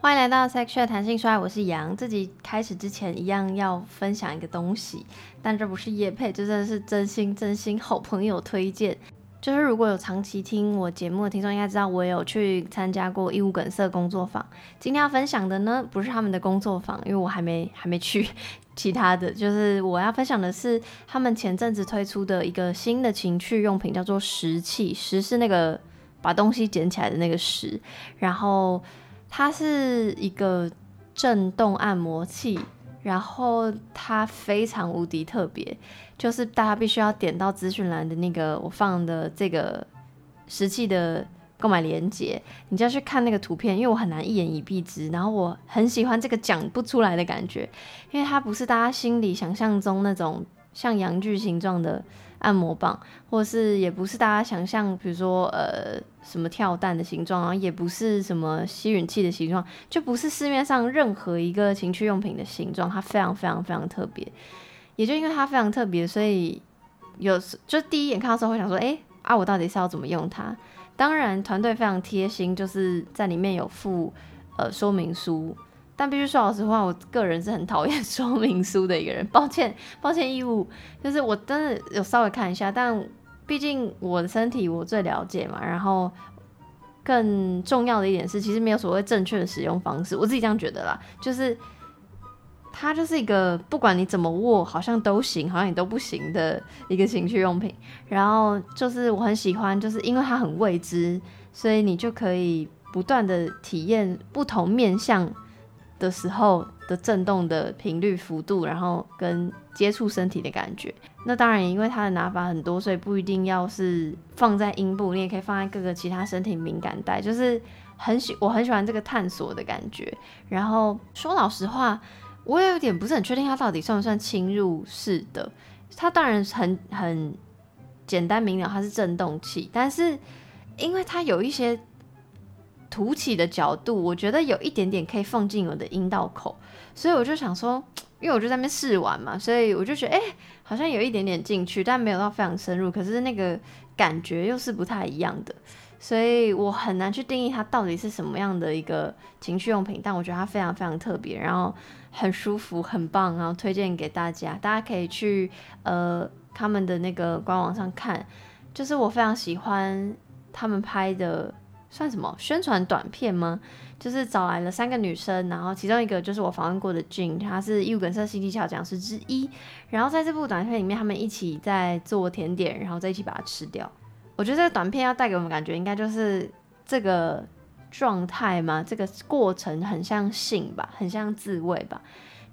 欢迎来到 Section 谈性说爱，我是杨。自己开始之前，一样要分享一个东西，但这不是叶配，这真的是真心真心好朋友推荐。就是如果有长期听我节目的听众，应该知道我有去参加过义务梗塞工作坊。今天要分享的呢，不是他们的工作坊，因为我还没还没去。其他的就是我要分享的是他们前阵子推出的一个新的情趣用品，叫做拾器。拾是那个把东西捡起来的那个拾，然后。它是一个震动按摩器，然后它非常无敌特别，就是大家必须要点到资讯栏的那个我放的这个实际的购买链接，你就要去看那个图片，因为我很难一言以蔽之，然后我很喜欢这个讲不出来的感觉，因为它不是大家心里想象中那种像阳具形状的。按摩棒，或是也不是大家想象，比如说呃什么跳蛋的形状，然后也不是什么吸吮器的形状，就不是市面上任何一个情趣用品的形状，它非常非常非常特别。也就因为它非常特别，所以有就第一眼看到时候会想说，哎、啊，我到底是要怎么用它？当然团队非常贴心，就是在里面有附呃说明书。但必须说老实话，我个人是很讨厌 说明书的一个人。抱歉，抱歉，义务就是我真的有稍微看一下，但毕竟我的身体我最了解嘛。然后更重要的一点是，其实没有所谓正确的使用方式，我自己这样觉得啦。就是它就是一个不管你怎么握，好像都行，好像你都不行的一个情趣用品。然后就是我很喜欢，就是因为它很未知，所以你就可以不断的体验不同面向。的时候的震动的频率幅度，然后跟接触身体的感觉。那当然，因为它的拿法很多，所以不一定要是放在阴部，你也可以放在各个其他身体敏感带。就是很喜，我很喜欢这个探索的感觉。然后说老实话，我也有点不是很确定它到底算不算侵入式的。它当然很很简单明了，它是震动器，但是因为它有一些。凸起的角度，我觉得有一点点可以放进我的阴道口，所以我就想说，因为我就在那边试玩嘛，所以我就觉得，哎、好像有一点点进去，但没有到非常深入，可是那个感觉又是不太一样的，所以我很难去定义它到底是什么样的一个情趣用品，但我觉得它非常非常特别，然后很舒服，很棒，然后推荐给大家，大家可以去呃他们的那个官网上看，就是我非常喜欢他们拍的。算什么宣传短片吗？就是找来了三个女生，然后其中一个就是我访问过的 Jin，她是义务梗塞新技巧讲师之一。然后在这部短片里面，他们一起在做甜点，然后再一起把它吃掉。我觉得这个短片要带给我们感觉，应该就是这个状态嘛，这个过程很像性吧，很像自慰吧。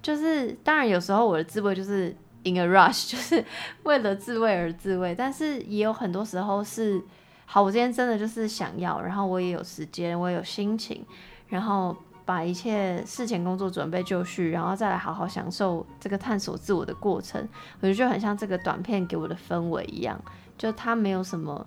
就是当然有时候我的自慰就是 in a rush，就是为了自慰而自慰，但是也有很多时候是。好，我今天真的就是想要，然后我也有时间，我也有心情，然后把一切事前工作准备就绪，然后再来好好享受这个探索自我的过程。我觉得就很像这个短片给我的氛围一样，就它没有什么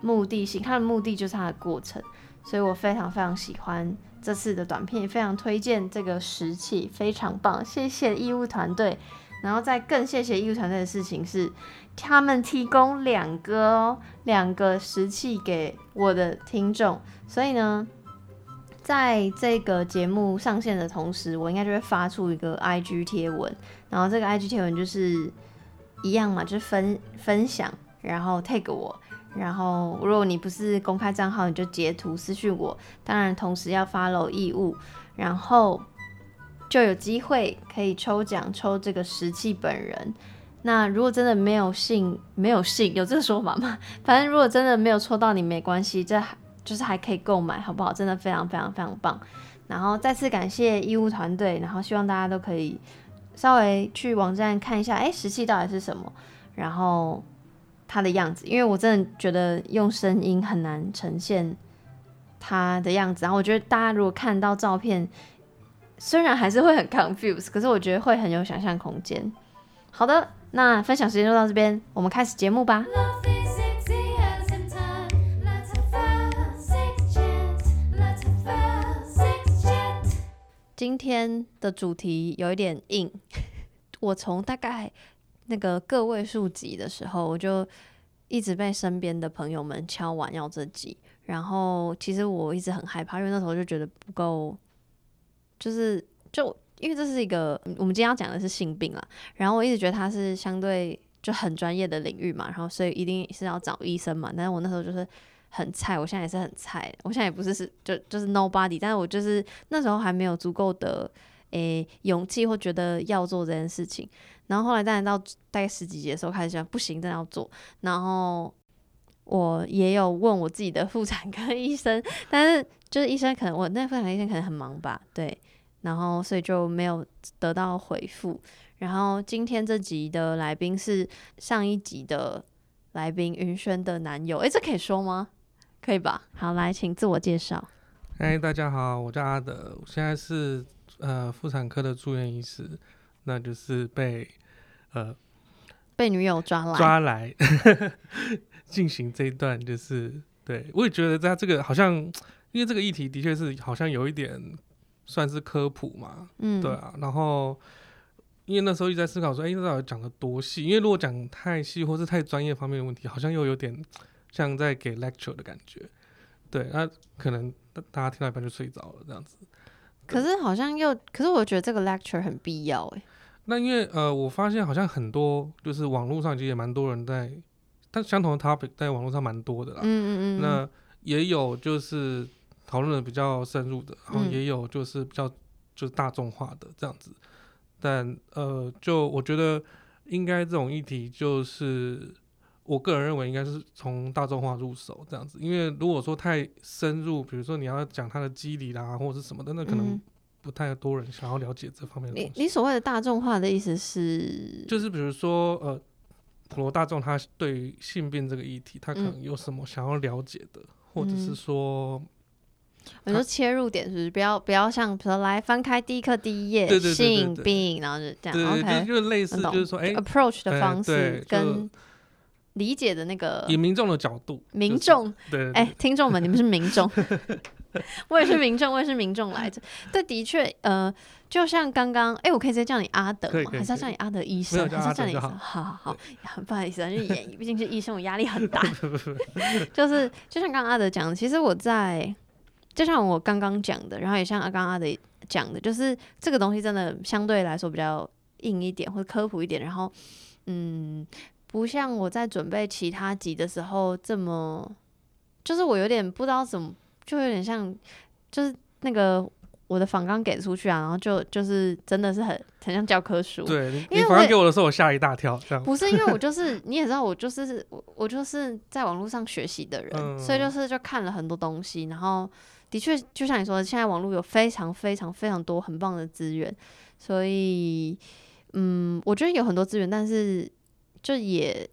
目的性，它的目的就是它的过程，所以我非常非常喜欢这次的短片，也非常推荐这个时器，非常棒，谢谢义务团队。然后再更谢谢义务团队的事情是，他们提供两个哦，两个石器给我的听众，所以呢，在这个节目上线的同时，我应该就会发出一个 IG 贴文，然后这个 IG 贴文就是一样嘛，就是分分享，然后 tag 我，然后如果你不是公开账号，你就截图私讯我，当然同时要 follow 义务，然后。就有机会可以抽奖抽这个石器本人。那如果真的没有幸，没有幸，有这个说法吗？反正如果真的没有抽到你没关系，这还就是还可以购买，好不好？真的非常非常非常棒。然后再次感谢义务团队，然后希望大家都可以稍微去网站看一下，哎，石器到底是什么，然后它的样子，因为我真的觉得用声音很难呈现它的样子。然后我觉得大家如果看到照片。虽然还是会很 confused，可是我觉得会很有想象空间。好的，那分享时间就到这边，我们开始节目吧。今天的主题有一点硬，我从大概那个个位数集的时候，我就一直被身边的朋友们敲碗要这集，然后其实我一直很害怕，因为那时候就觉得不够。就是就因为这是一个我们今天要讲的是性病啦，然后我一直觉得它是相对就很专业的领域嘛，然后所以一定是要找医生嘛。但是我那时候就是很菜，我现在也是很菜，我现在也不是是就就是 nobody，但是我就是那时候还没有足够的诶、勇气或觉得要做这件事情。然后后来当然到大概十几集的时候开始想不行，真的要做，然后。我也有问我自己的妇产科医生，但是就是医生可能我那妇产科医生可能很忙吧，对，然后所以就没有得到回复。然后今天这集的来宾是上一集的来宾云轩的男友，诶，这可以说吗？可以吧？好，来，请自我介绍。嗨，大家好，我叫阿德，我现在是呃妇产科的住院医师，那就是被呃被女友抓来抓来。进行这一段就是，对，我也觉得他这个好像，因为这个议题的确是好像有一点算是科普嘛，嗯，对啊。然后因为那时候一直在思考说，哎、欸，这到底讲的多细？因为如果讲太细或是太专业方面的问题，好像又有点像在给 lecture 的感觉。对，那可能大家听到一半就睡着了这样子。可是好像又，可是我觉得这个 lecture 很必要哎、欸。那因为呃，我发现好像很多就是网络上其实也蛮多人在。但相同的 topic 在网络上蛮多的啦，嗯嗯嗯，那也有就是讨论的比较深入的，然后也有就是比较就是大众化的这样子，但呃，就我觉得应该这种议题就是我个人认为应该是从大众化入手这样子，因为如果说太深入，比如说你要讲它的机理啦或者是什么的，那可能不太多人想要了解这方面的东西。你你所谓的大众化的意思是？就是比如说呃。普罗大众他对于性病这个议题，他可能有什么想要了解的，嗯、或者是说，我说切入点是不是不要不要像比如说来翻开第一课第一页性病，然后就这样，，OK，就就类似就是说，哎，approach 的方式跟理解的那个以民众的角度，民众，对，哎，听众们，你们是民众。我也是民众，我也是民众来着。对，的确，呃，就像刚刚，哎，我可以直接叫你阿德吗？还是要叫你阿德医生？还是叫你？好好好，不好意思啊，就演，毕竟是医生，我压力很大。就是，就像刚刚阿德讲的，其实我在，就像我刚刚讲的，然后也像刚刚阿德讲的，就是这个东西真的相对来说比较硬一点，或者科普一点。然后，嗯，不像我在准备其他集的时候这么，就是我有点不知道怎么。就有点像，就是那个我的访纲给出去啊，然后就就是真的是很很像教科书。对，因为访纲给我的时候，我吓一大跳。不是因为我 就是你也知道，我就是我我就是在网络上学习的人，嗯、所以就是就看了很多东西，然后的确就像你说的，现在网络有非常非常非常多很棒的资源，所以嗯，我觉得有很多资源，但是就也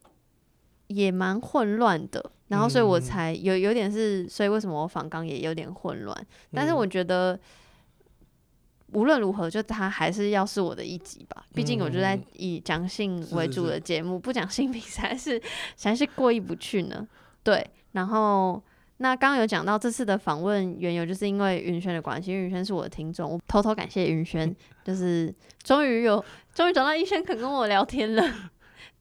也蛮混乱的。然后，所以我才有有点是，所以为什么我访纲也有点混乱？但是我觉得无论如何，就他还是要是我的一集吧。毕竟我就在以讲性为主的节目，不讲性比赛是还是过意不去呢。对，然后那刚刚有讲到这次的访问缘由，就是因为云轩的关系，因为云轩是我的听众，我偷偷感谢云轩，就是终于有终于找到医生肯跟我聊天了。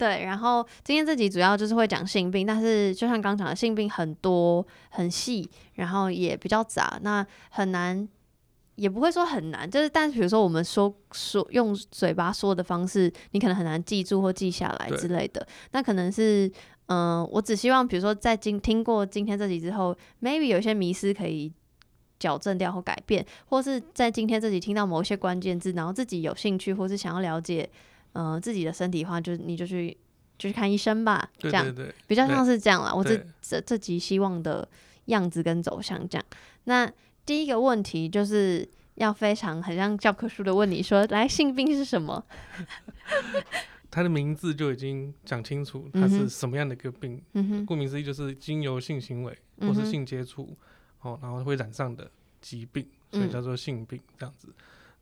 对，然后今天这集主要就是会讲性病，但是就像刚讲的，性病很多很细，然后也比较杂，那很难，也不会说很难，就是但是比如说我们说说用嘴巴说的方式，你可能很难记住或记下来之类的。那可能是，嗯、呃，我只希望比如说在今听过今天这集之后，maybe 有一些迷思可以矫正掉或改变，或是在今天这集听到某一些关键字，然后自己有兴趣或是想要了解。嗯、呃，自己的身体的话，就你就去就去看医生吧，这样比较像是这样啦。我这这这集希望的样子跟走向这样。那第一个问题就是要非常很像教科书的问你说，来，性病是什么？它的名字就已经讲清楚，它是什么样的一个病。顾名思义就是经由性行为或是性接触，哦，然后会染上的疾病，所以叫做性病这样子。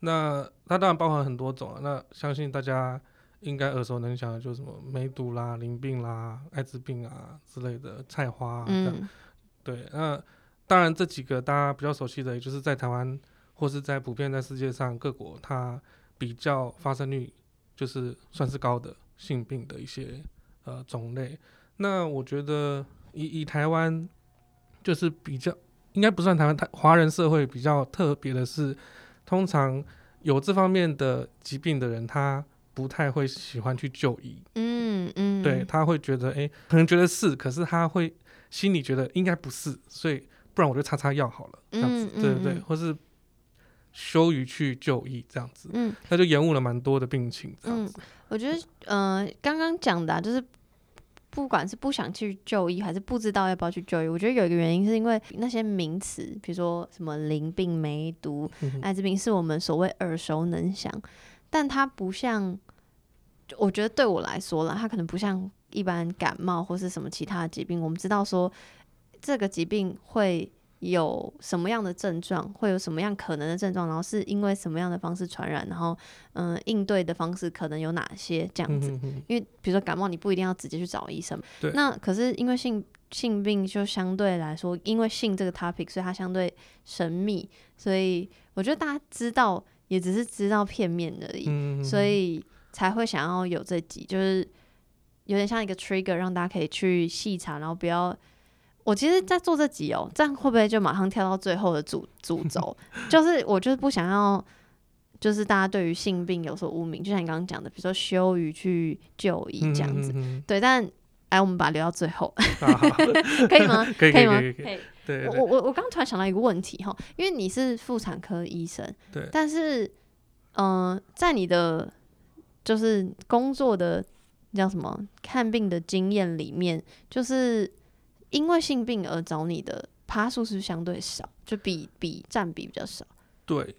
那它当然包含很多种啊，那相信大家应该耳熟能详的，就是什么梅毒啦、淋病啦、艾滋病啊之类的菜花啊这样。嗯、对，那当然这几个大家比较熟悉的，也就是在台湾或是在普遍在世界上各国，它比较发生率就是算是高的性病的一些呃种类。那我觉得以以台湾就是比较应该不算台湾，台华人社会比较特别的是。通常有这方面的疾病的人，他不太会喜欢去就医。嗯嗯，对，他会觉得，哎、欸，可能觉得是，可是他会心里觉得应该不是，所以不然我就擦擦药好了，这样子，嗯嗯嗯对对对，或是羞于去就医这样子，嗯，那就延误了蛮多的病情，这样子。嗯、我觉得，呃，刚刚讲的、啊、就是。不管是不想去就医，还是不知道要不要去就医，我觉得有一个原因是因为那些名词，比如说什么淋病、梅毒、艾滋病，是我们所谓耳熟能详，但它不像，我觉得对我来说啦，它可能不像一般感冒或是什么其他的疾病，我们知道说这个疾病会。有什么样的症状，会有什么样可能的症状，然后是因为什么样的方式传染，然后嗯、呃，应对的方式可能有哪些这样子？嗯、哼哼因为比如说感冒，你不一定要直接去找医生。对。那可是因为性性病就相对来说，因为性这个 topic，所以它相对神秘，所以我觉得大家知道也只是知道片面而已，嗯、哼哼所以才会想要有这集，就是有点像一个 trigger，让大家可以去细查，然后不要。我其实，在做这集哦，这样会不会就马上跳到最后的主主轴？就是我就是不想要，就是大家对于性病有所污名，就像你刚刚讲的，比如说羞于去就医这样子。对，但哎，我们把它留到最后，可以吗？可以吗？可以。可以我我我刚突然想到一个问题哈，因为你是妇产科医生，对，但是嗯、呃，在你的就是工作的叫什么看病的经验里面，就是。因为性病而找你的趴数是相对少，就比比占比比较少。对，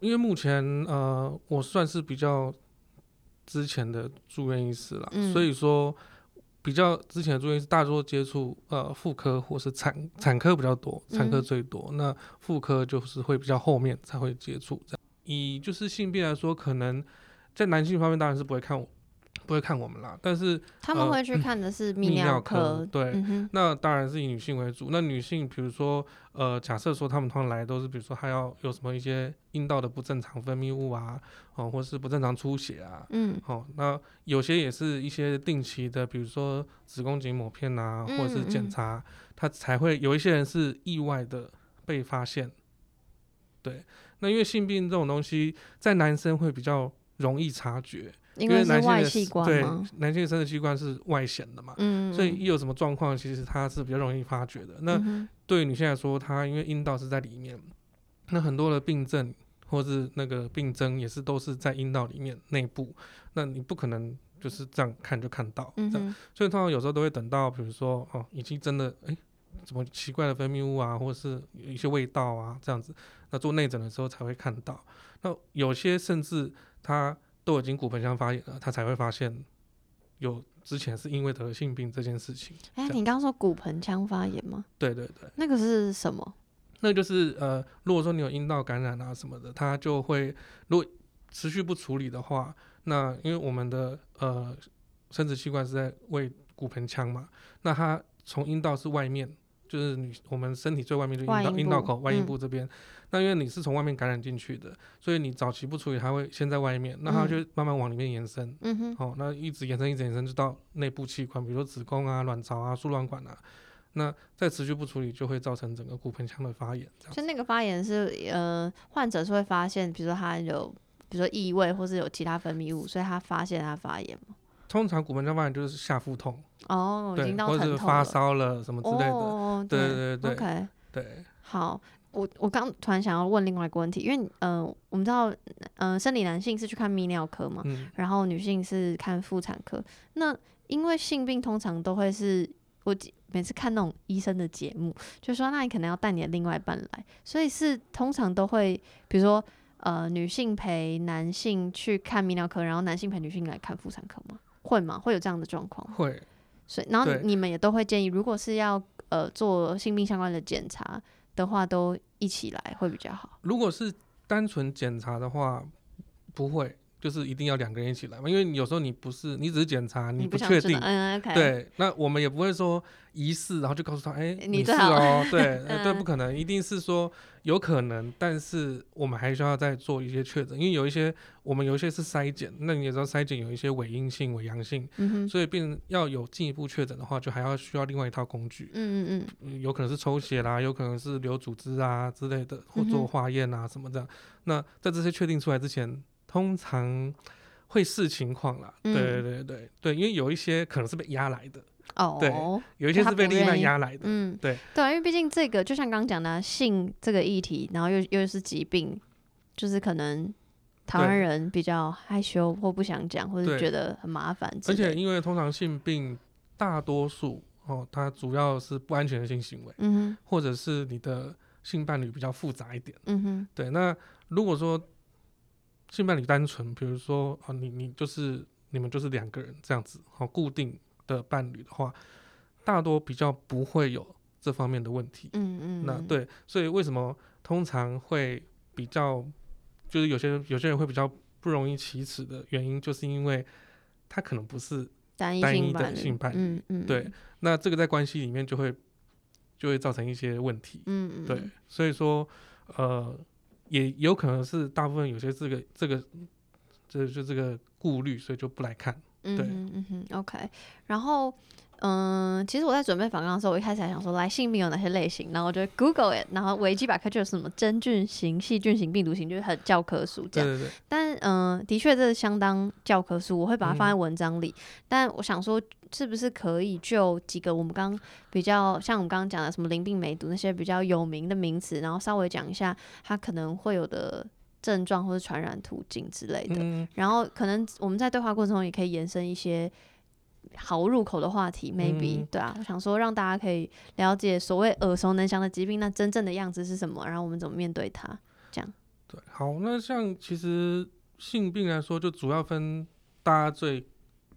因为目前呃，我算是比较之前的住院医师了，嗯、所以说比较之前的住院医师大多接触呃妇科或是产产科比较多，产科最多。嗯、那妇科就是会比较后面才会接触这样。以就是性病来说，可能在男性方面当然是不会看我。不会看我们啦，但是他们会去看的是泌尿科，呃、尿科对，嗯、那当然是以女性为主。那女性，比如说，呃，假设说他们通常来都是，比如说还要有什么一些阴道的不正常分泌物啊，哦、呃，或是不正常出血啊，嗯，好、呃，那有些也是一些定期的，比如说子宫颈抹片啊，或者是检查，他、嗯嗯、才会有一些人是意外的被发现。对，那因为性病这种东西，在男生会比较容易察觉。因为男性的对男性的生殖器官是外显的嘛，嗯、所以一有什么状况，其实它是比较容易发觉的。那对于女性来说，它因为阴道是在里面，那很多的病症或是那个病征也是都是在阴道里面内部，那你不可能就是这样看就看到，这样，嗯、所以通常有时候都会等到，比如说哦，已经真的哎，什么奇怪的分泌物啊，或者是有一些味道啊这样子，那做内诊的时候才会看到。那有些甚至它。都已经骨盆腔发炎了，他才会发现有之前是因为得了性病这件事情。哎、欸，你刚刚说骨盆腔发炎吗？对对对，那个是什么？那就是呃，如果说你有阴道感染啊什么的，它就会如果持续不处理的话，那因为我们的呃生殖器官是在为骨盆腔嘛，那它从阴道是外面。就是你，我们身体最外面就阴道阴道口外阴部这边，嗯、那因为你是从外面感染进去的，所以你早期不处理，它会先在外面，那它就慢慢往里面延伸，嗯哼，好、哦，那一直延伸，一直延伸，就到内部器官，比如说子宫啊、卵巢啊、输卵管啊，那再持续不处理，就会造成整个骨盆腔的发炎。就那个发炎是呃，患者是会发现，比如说他有，比如说异味，或是有其他分泌物，所以他发现他发炎嘛。通常骨盆腔发炎就是下腹痛哦，对，或者是发烧了什么之类的，哦、对对对，OK，对。好，我我刚突然想要问另外一个问题，因为嗯、呃，我们知道嗯、呃，生理男性是去看泌尿科嘛，嗯、然后女性是看妇产科。那因为性病通常都会是我每次看那种医生的节目，就说那你可能要带你的另外一半来，所以是通常都会比如说呃，女性陪男性去看泌尿科，然后男性陪女性来看妇产科吗？会吗？会有这样的状况？会，所以然后你们也都会建议，如果是要呃做性病相关的检查的话，都一起来会比较好。如果是单纯检查的话，不会，就是一定要两个人一起来嘛，因为有时候你不是，你只是检查，你不确定，嗯，okay、对，那我们也不会说疑似，然后就告诉他，哎、欸，你是哦，对，对，不可能，一定是说有可能，但是我们还需要再做一些确诊，因为有一些我们有一些是筛检，那你也知道筛检有一些伪阴性、伪阳性，嗯哼，所以病人要有进一步确诊的话，就还要需要另外一套工具，嗯嗯嗯，有可能是抽血啦，有可能是留组织啊之类的，或做化验啊什么的，那在这些确定出来之前。通常会视情况啦，对对对对对，因为有一些可能是被压来的。哦，对，有一些是被另外压来的，嗯，对。对，因为毕竟这个就像刚刚讲的性这个议题，然后又又是疾病，就是可能台湾人比较害羞或不想讲，或者觉得很麻烦，而且因为通常性病大多数哦，它主要是不安全的性行为，嗯哼，或者是你的性伴侣比较复杂一点，嗯哼，对，那如果说。性伴侣单纯，比如说啊，你你就是你们就是两个人这样子，好固定的伴侣的话，大多比较不会有这方面的问题。嗯嗯。那对，所以为什么通常会比较，就是有些人有些人会比较不容易启齿的原因，就是因为他可能不是单一的性伴侣。嗯嗯。对，那这个在关系里面就会就会造成一些问题。嗯嗯。对，所以说呃。也有可能是大部分有些这个这个这就这个顾虑，所以就不来看。对，嗯嗯，OK。然后，嗯，其实我在准备访纲的时候，我一开始还想说，来性病有哪些类型，然后我就 Google it，然后维基百科就有什么真菌型、细菌型、病毒型，就是很教科书这样。对对对。但嗯，的确这是相当教科书，我会把它放在文章里。嗯、但我想说。是不是可以就几个我们刚比较像我们刚刚讲的什么淋病、梅毒那些比较有名的名词，然后稍微讲一下它可能会有的症状或者传染途径之类的。嗯、然后可能我们在对话过程中也可以延伸一些好入口的话题，maybe、嗯、对啊，我想说让大家可以了解所谓耳熟能详的疾病，那真正的样子是什么，然后我们怎么面对它，这样。对，好，那像其实性病来说，就主要分大家最。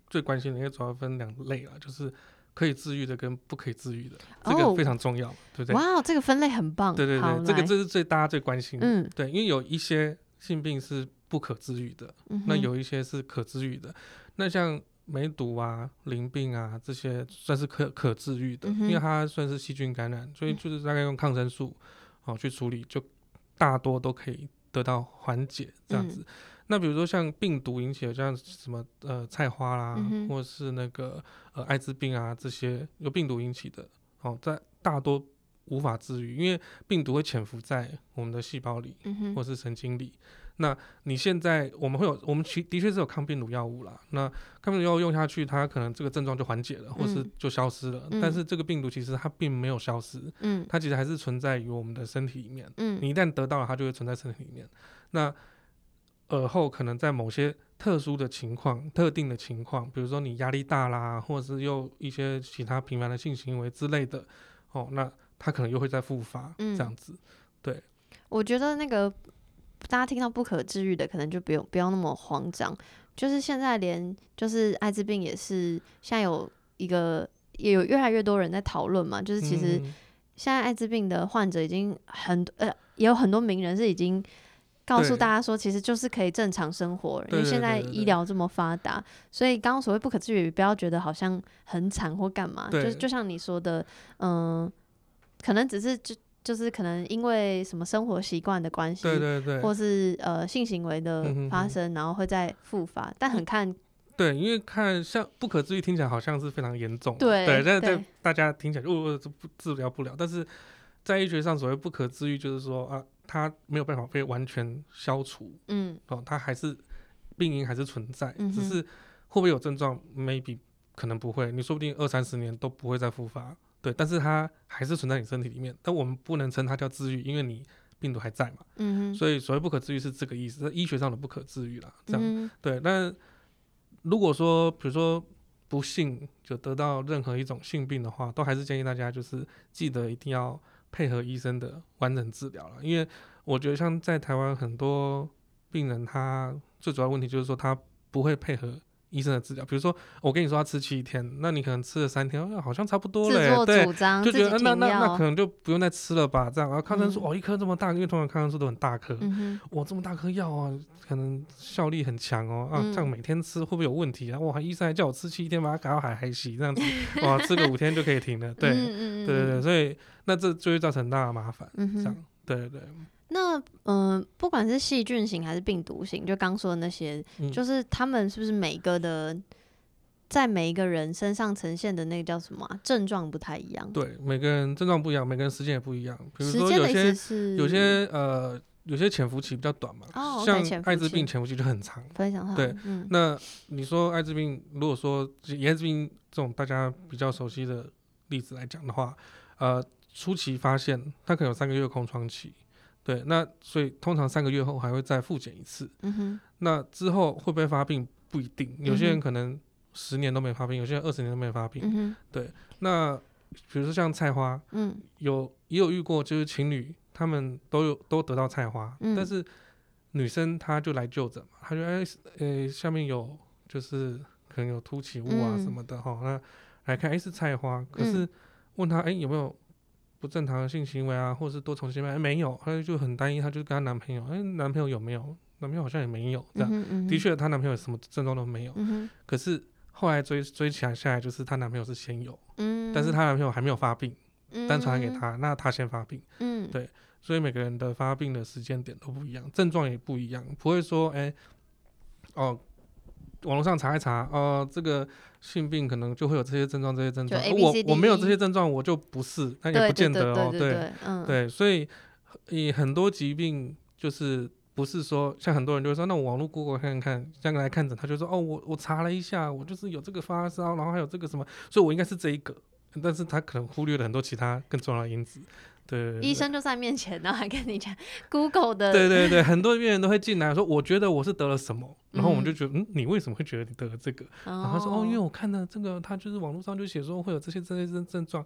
最关心的应该主要分两类啊，就是可以治愈的跟不可以治愈的，这个非常重要，哦、对不对？哇，这个分类很棒。对对对，这个这是最大家最关心的。嗯，对，因为有一些性病是不可治愈的，嗯、那有一些是可治愈的。那像梅毒啊、淋病啊这些算是可可治愈的，嗯、因为它算是细菌感染，所以就是大概用抗生素好、哦、去处理，就大多都可以得到缓解这样子。嗯那比如说像病毒引起的，像什么呃菜花啦，嗯、或者是那个呃艾滋病啊这些由病毒引起的，哦，在大多无法治愈，因为病毒会潜伏在我们的细胞里，嗯、或是神经里。那你现在我们会有，我们其的确是有抗病毒药物啦。那抗病毒药物用下去，它可能这个症状就缓解了，或是就消失了。嗯、但是这个病毒其实它并没有消失，嗯，它其实还是存在于我们的身体里面。嗯，你一旦得到了，它就会存在身体里面。那耳后可能在某些特殊的情况、特定的情况，比如说你压力大啦，或者是又一些其他频繁的性行为之类的，哦，那它可能又会再复发，这样子。嗯、对，我觉得那个大家听到不可治愈的，可能就不用不要那么慌张。就是现在连就是艾滋病也是，现在有一个也有越来越多人在讨论嘛，就是其实现在艾滋病的患者已经很呃，也有很多名人是已经。告诉大家说，其实就是可以正常生活，因为现在医疗这么发达，所以刚刚所谓不可治愈，不要觉得好像很惨或干嘛，就是就像你说的，嗯、呃，可能只是就就是可能因为什么生活习惯的关系，对对对，或是呃性行为的发生，嗯、哼。哼然后会再复发，但很看，对，因为看像不可治愈听起来好像是非常严重，对，对，但是大家听起来哦，这不治疗不了，但是在医学上所谓不可治愈，就是说啊。它没有办法被完全消除，嗯，哦，它还是病因还是存在，嗯、只是会不会有症状，maybe 可能不会，你说不定二三十年都不会再复发，对，但是它还是存在你身体里面，但我们不能称它叫治愈，因为你病毒还在嘛，嗯哼，所以所谓不可治愈是这个意思，是医学上的不可治愈啦，这样，嗯、对，那如果说比如说不幸就得到任何一种性病的话，都还是建议大家就是记得一定要。配合医生的完整治疗了，因为我觉得像在台湾很多病人，他最主要问题就是说他不会配合医生的治疗，比如说我跟你说他吃七天，那你可能吃了三天，哦、好像差不多了，对，就觉得那那那可能就不用再吃了吧，这样。然后抗生素、嗯、哦，一颗这么大，因为通常抗生素都很大颗，嗯、哇，这么大颗药啊，可能效力很强哦，啊，这样每天吃会不会有问题啊？哇，医生还叫我吃七天，把它搞到海海洗这样子，哇，吃个五天就可以停了，对，嗯、对对对，所以那这就会造成很大的麻烦，嗯、这样，对对对。那嗯、呃，不管是细菌型还是病毒型，就刚说的那些，嗯、就是他们是不是每个的，在每一个人身上呈现的那个叫什么、啊、症状不太一样？对，每个人症状不一样，每个人时间也不一样。比如说有些有些呃，有些潜伏期比较短嘛，哦、像艾滋病潜伏期就很长。非常长。对，嗯、那你说艾滋病，如果说以艾滋病这种大家比较熟悉的例子来讲的话，呃，初期发现它可能有三个月空窗期。对，那所以通常三个月后还会再复检一次。嗯哼。那之后会不会发病不一定，有些人可能十年都没发病，有些人二十年都没发病。嗯哼。对，那比如说像菜花，嗯，有也有遇过，就是情侣他们都有都得到菜花，嗯，但是女生她就来就诊嘛，她就哎呃下面有就是可能有凸起物啊什么的哈，嗯，那来看哎是菜花，可是问她哎有没有？不正常的性行为啊，或者是多重性爱，没有，她就很单一，她就跟她男朋友，哎，男朋友有没有？男朋友好像也没有，这样，嗯嗯、的确，她男朋友什么症状都没有。嗯、可是后来追追起来下来，就是她男朋友是先有，嗯、但是她男朋友还没有发病，嗯、单传染给她，那她先发病。嗯，对，所以每个人的发病的时间点都不一样，症状也不一样，不会说，哎，哦。网络上查一查，哦，这个性病可能就会有这些症状，这些症状。我我没有这些症状，我就不是，那也不见得哦。对，对，所以以很多疾病就是不是说，像很多人就会说，那我网络 Google 看看，这样来看诊，他就说，哦，我我查了一下，我就是有这个发烧，然后还有这个什么，所以我应该是这一个，但是他可能忽略了很多其他更重要的因子。对，对，对，医生就在面前，然后还跟你讲 Google 的。对对对，很多病人都会进来说，我觉得我是得了什么，然后我们就觉得，嗯，嗯，你为什么会觉得你得了这个？然后他说，哦，因为我看到这个，他就是网络上就写说会有这些这些症症状，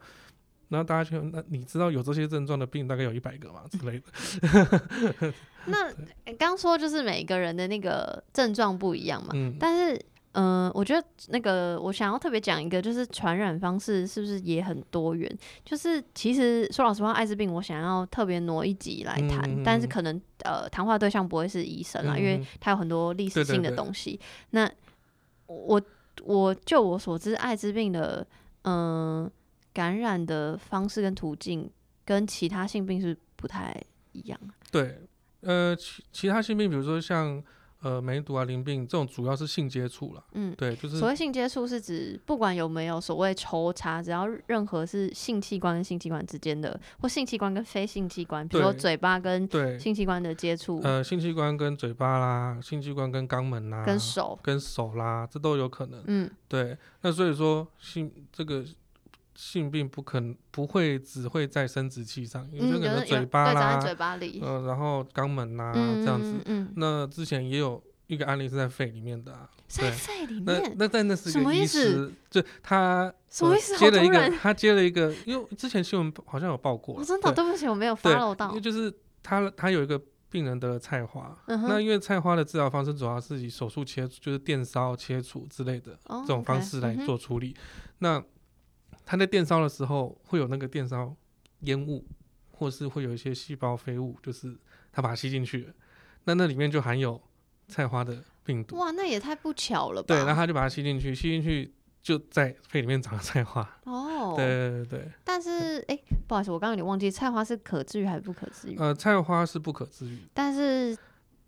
然后大家就那你知道有这些症状的病大概有一百个嘛之类的。那 刚说就是每个人的那个症状不一样嘛，嗯，但是。嗯、呃，我觉得那个我想要特别讲一个，就是传染方式是不是也很多元？就是其实说老实话，艾滋病我想要特别挪一集来谈，嗯、但是可能呃谈话对象不会是医生啦，嗯、因为它有很多历史性的东西。那我我就我所知，艾滋病的嗯、呃、感染的方式跟途径跟其他性病是不太一样。对，呃，其其他性病，比如说像。呃，梅毒啊，淋病这种主要是性接触了。嗯，对，就是所谓性接触是指不管有没有所谓抽插，只要任何是性器官跟性器官之间的，或性器官跟非性器官，比如说嘴巴跟性器官的接触。呃，性器官跟嘴巴啦，性器官跟肛门啦，跟手跟手啦，这都有可能。嗯，对。那所以说性这个。性病不可能不会只会在生殖器上，有些可能嘴巴啦，嘴巴里，呃，然后肛门呐这样子。那之前也有一个案例是在肺里面的，在肺里面。那那但那是一个医师，就他接了一个，他接了一个，因为之前新闻好像有报过。我真的对不起，我没有 follow 到。因为就是他他有一个病人得了菜花，那因为菜花的治疗方式主要是以手术切除，就是电烧切除之类的这种方式来做处理。那他在电烧的时候会有那个电烧烟雾，或是会有一些细胞飞物，就是它把它吸进去了，那那里面就含有菜花的病毒。哇，那也太不巧了吧？对，然后他就把它吸进去，吸进去就在肺里面长了菜花。哦，对对对对。但是，哎、欸，不好意思，我刚刚有点忘记，菜花是可治愈还是不可治愈？呃，菜花是不可治愈，但是。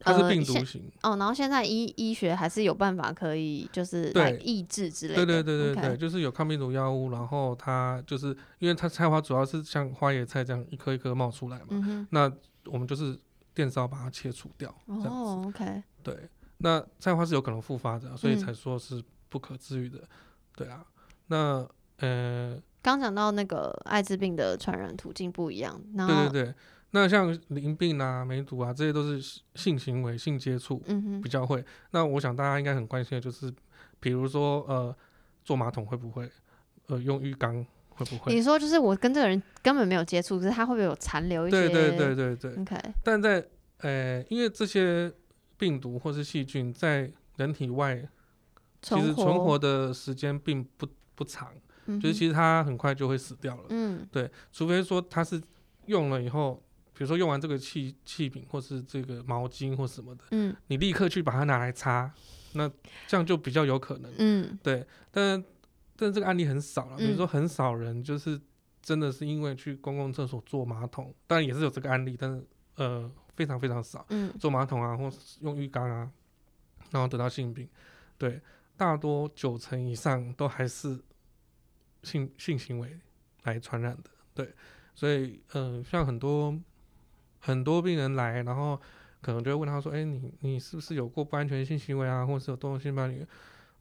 它是病毒型、呃、哦，然后现在医医学还是有办法可以就是来抑制之类的，对对对对对.就是有抗病毒药物，然后它就是因为它菜花主要是像花椰菜这样一颗一颗冒出来嘛，嗯、那我们就是电烧把它切除掉。哦，OK，对，那菜花是有可能复发的，所以才说是不可治愈的，嗯、对啊，那呃，刚讲到那个艾滋病的传染途径不一样，然后对对对。那像淋病啊、梅毒啊，这些都是性行为、性接触比较会。嗯、那我想大家应该很关心的就是，比如说呃，坐马桶会不会？呃，用浴缸会不会？你说就是我跟这个人根本没有接触，可是他会不会有残留一些？对对对对对。OK。但在呃，因为这些病毒或是细菌在人体外其实存活的时间并不不长，嗯、就是其实它很快就会死掉了。嗯，对，除非说它是用了以后，比如说用完这个器器皿或是这个毛巾或什么的，嗯，你立刻去把它拿来擦，那这样就比较有可能。嗯，对，但但这个案例很少了，比如说很少人就是真的是因为去公共厕所坐马桶，当然也是有这个案例，但是呃非常非常少。嗯，坐马桶啊，或是用浴缸啊，然后得到性病，对。大多九成以上都还是性性行为来传染的，对，所以嗯、呃，像很多很多病人来，然后可能就会问他说：“哎、欸，你你是不是有过不安全性行为啊，或者是有动性伴侣？”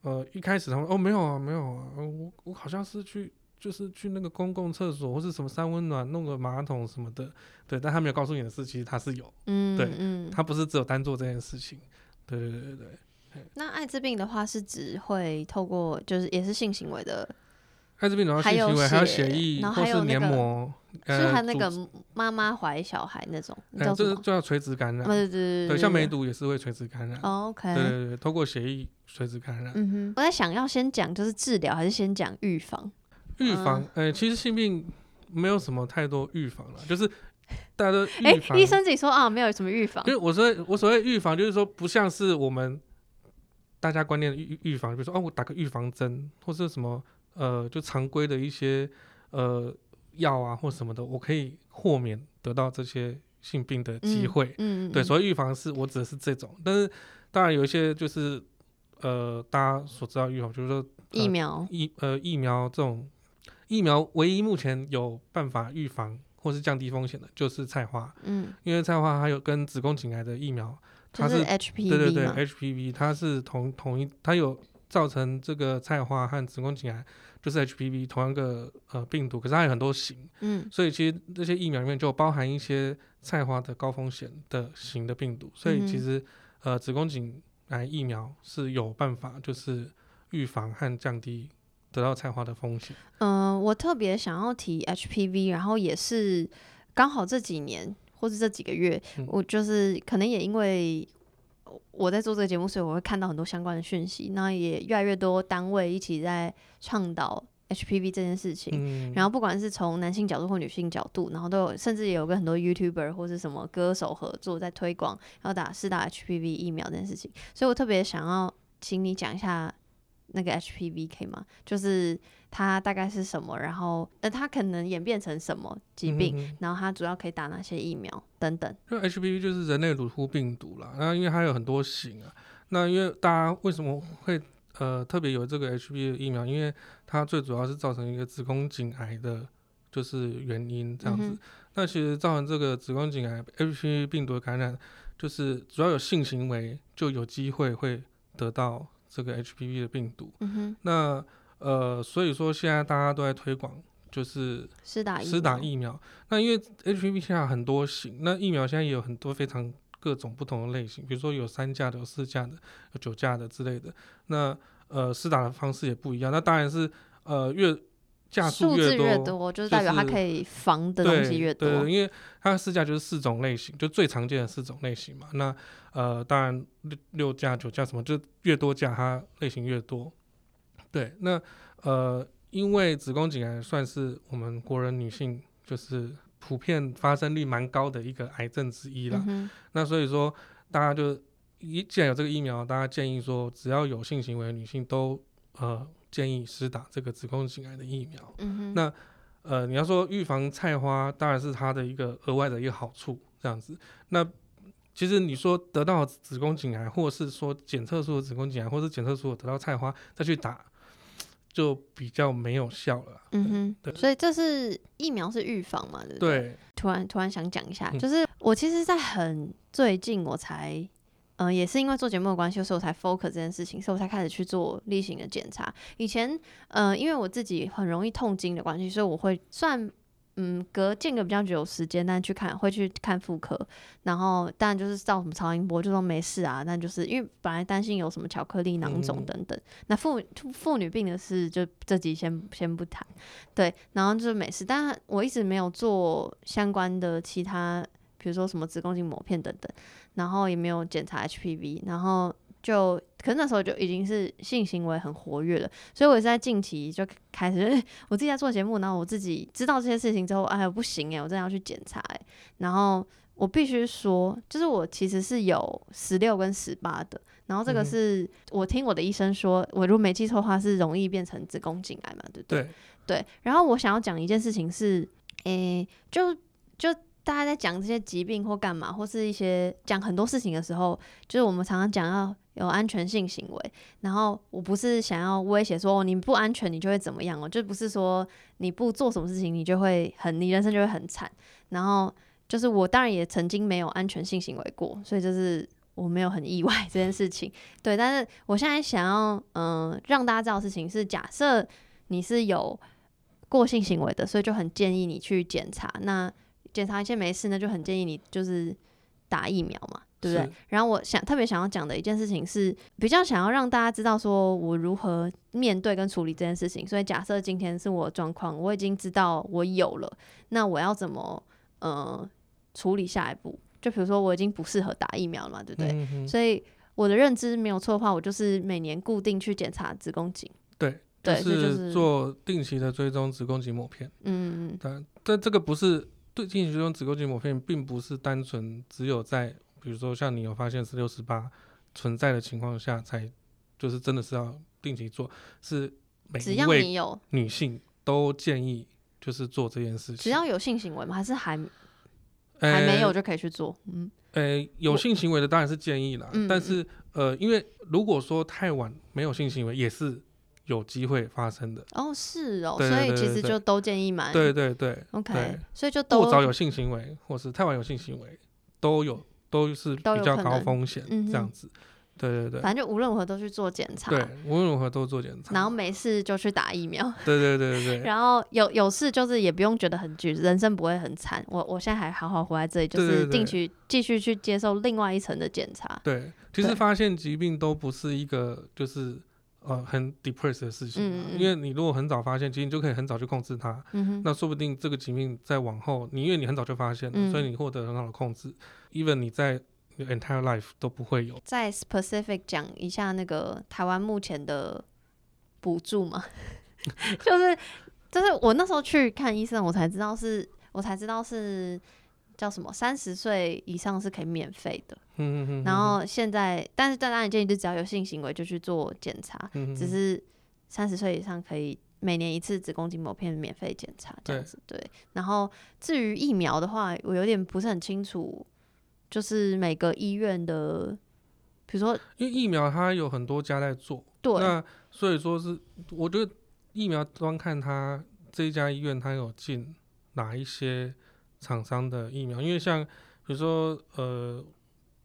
呃，一开始他们哦没有啊，没有啊，我我好像是去就是去那个公共厕所或是什么三温暖弄个马桶什么的，对，但他没有告诉你的是，其实他是有，嗯，对，嗯，他不是只有单做这件事情，对对对对对。那艾滋病的话是指会透过，就是也是性行为的。艾滋病的话，性行为还有血液，然后还有黏膜，是还那个妈妈怀小孩那种，这就叫垂直感染。对对对，像梅毒也是会垂直感染。OK。对对对，透过血液垂直感染。嗯哼。我在想要先讲就是治疗，还是先讲预防？预防，呃，其实性病没有什么太多预防了，就是大家都 预防。医生自己说啊，没有什么预防。就是我说我所谓预防，就是说不像是我们。大家观念的预预防，比如说哦，我打个预防针，或是什么呃，就常规的一些呃药啊，或什么的，我可以豁免得到这些性病的机会。嗯，嗯对，所以预防是我指的是这种，但是当然有一些就是呃，大家所知道预防，就是说、呃、疫苗疫呃疫苗这种疫苗，唯一目前有办法预防或是降低风险的，就是菜花。嗯，因为菜花还有跟子宫颈癌的疫苗。它是 HPV 对对对，HPV 它是同同一，它有造成这个菜花和子宫颈癌，就是 HPV 同样个呃病毒，可是它有很多型，嗯，所以其实这些疫苗里面就包含一些菜花的高风险的型的病毒，所以其实、嗯、呃子宫颈癌疫苗是有办法就是预防和降低得到菜花的风险。嗯、呃，我特别想要提 HPV，然后也是刚好这几年。或是这几个月，嗯、我就是可能也因为我在做这个节目，所以我会看到很多相关的讯息。那也越来越多单位一起在倡导 HPV 这件事情。嗯、然后不管是从男性角度或女性角度，然后都有，甚至也有跟很多 YouTuber 或是什么歌手合作，在推广要打试打 HPV 疫苗这件事情。所以我特别想要请你讲一下。那个 HPV 可以吗？就是它大概是什么，然后呃，它可能演变成什么疾病，嗯、然后它主要可以打哪些疫苗等等。因为 HPV 就是人类乳突病毒啦，那因为它有很多型啊，那因为大家为什么会呃特别有这个 HPV 的疫苗？因为它最主要是造成一个子宫颈癌的，就是原因这样子。嗯、那其实造成这个子宫颈癌 HPV 病毒的感染，就是主要有性行为就有机会会得到。这个 HPV 的病毒，嗯、哼那呃，所以说现在大家都在推广，就是施打施打疫苗。那因为 HPV 现在很多型，那疫苗现在也有很多非常各种不同的类型，比如说有三价的、有四价的、有九价的之类的。那呃，施打的方式也不一样。那当然是呃越。价数越多，越多就是代表它可以防的东西越多。对，对，因为它的四价就是四种类型，就最常见的四种类型嘛。那呃，当然六六价、九价什么，就越多价它类型越多。对，那呃，因为子宫颈癌算是我们国人女性就是普遍发生率蛮高的一个癌症之一啦。嗯、那所以说，大家就一既然有这个疫苗，大家建议说，只要有性行为的女性都呃。建议施打这个子宫颈癌的疫苗。嗯哼。那呃，你要说预防菜花，当然是它的一个额外的一个好处，这样子。那其实你说得到子宫颈癌，或是说检测出的子宫颈癌，或是检测出得到菜花再去打，就比较没有效了。嗯哼。对。所以这是疫苗是预防嘛？对不对？对。突然突然想讲一下，就是我其实，在很最近我才。嗯、呃，也是因为做节目的关系，所以我才 focus 这件事情，所以我才开始去做例行的检查。以前，呃，因为我自己很容易痛经的关系，所以我会算，嗯，隔间隔比较久时间，但去看会去看妇科，然后当然就是照什么超音波，就说没事啊。但就是因为本来担心有什么巧克力囊肿等等，嗯、那妇妇女病的事就这集先先不谈，对，然后就是没事。但我一直没有做相关的其他。比如说什么子宫颈抹片等等，然后也没有检查 HPV，然后就可能那时候就已经是性行为很活跃了，所以我也是在近期就开始，我自己在做节目，然后我自己知道这些事情之后，哎，不行哎，我真的要去检查哎，然后我必须说，就是我其实是有十六跟十八的，然后这个是我听我的医生说，我如果没记错的话是容易变成子宫颈癌嘛，对不对？对，对，然后我想要讲一件事情是，诶，就就。大家在讲这些疾病或干嘛，或是一些讲很多事情的时候，就是我们常常讲要有安全性行为。然后我不是想要威胁说你不安全你就会怎么样哦，就不是说你不做什么事情你就会很你人生就会很惨。然后就是我当然也曾经没有安全性行为过，所以就是我没有很意外这件事情。对，但是我现在想要嗯、让大家知道事情是，假设你是有过性行为的，所以就很建议你去检查。那检查一切没事，那就很建议你就是打疫苗嘛，对不对？然后我想特别想要讲的一件事情是，比较想要让大家知道说我如何面对跟处理这件事情。所以假设今天是我的状况，我已经知道我有了，那我要怎么呃处理下一步？就比如说我已经不适合打疫苗了嘛，对不对？嗯。所以我的认知没有错的话，我就是每年固定去检查子宫颈。对，对，就是做定期的追踪子宫颈抹片。嗯嗯。但但这个不是。对，进行这种子宫颈抹片，并不是单纯只有在，比如说像你有发现十六十八存在的情况下才，就是真的是要定期做，是每一位女性都建议就是做这件事情。只要有性行为吗？还是还还没有就可以去做？嗯，诶，有性行为的当然是建议啦，但是呃，因为如果说太晚没有性行为，也是。有机会发生的哦，是哦，所以其实就都建议买。对对对，OK，所以就过早有性行为，或是太晚有性行为，都有都是比较高风险这样子。对对对，反正就无论如何都去做检查。对，无论如何都做检查。然后没事就去打疫苗。对对对对。然后有有事就是也不用觉得很惧，人生不会很惨。我我现在还好好活在这里，就是定期继续去接受另外一层的检查。对，其实发现疾病都不是一个就是。呃，很 depressed 的事情，因为你如果很早发现，其实你就可以很早去控制它，嗯、哼那说不定这个疾病在往后，你因为你很早就发现了，嗯、所以你获得很好的控制，even 你在 entire life 都不会有。再 specific 讲一下那个台湾目前的补助嘛，就是就是我那时候去看医生，我才知道是，我才知道是。叫什么？三十岁以上是可以免费的。嗯、哼哼哼，然后现在，但是当然建议就只要有性行为就去做检查。只是三十岁以上可以每年一次子宫颈抹片免费检查这样子。对，对。然后至于疫苗的话，我有点不是很清楚，就是每个医院的，比如说，因为疫苗它有很多家在做。对。那所以说是，我觉得疫苗端看它这一家医院它有进哪一些。厂商的疫苗，因为像比如说，呃，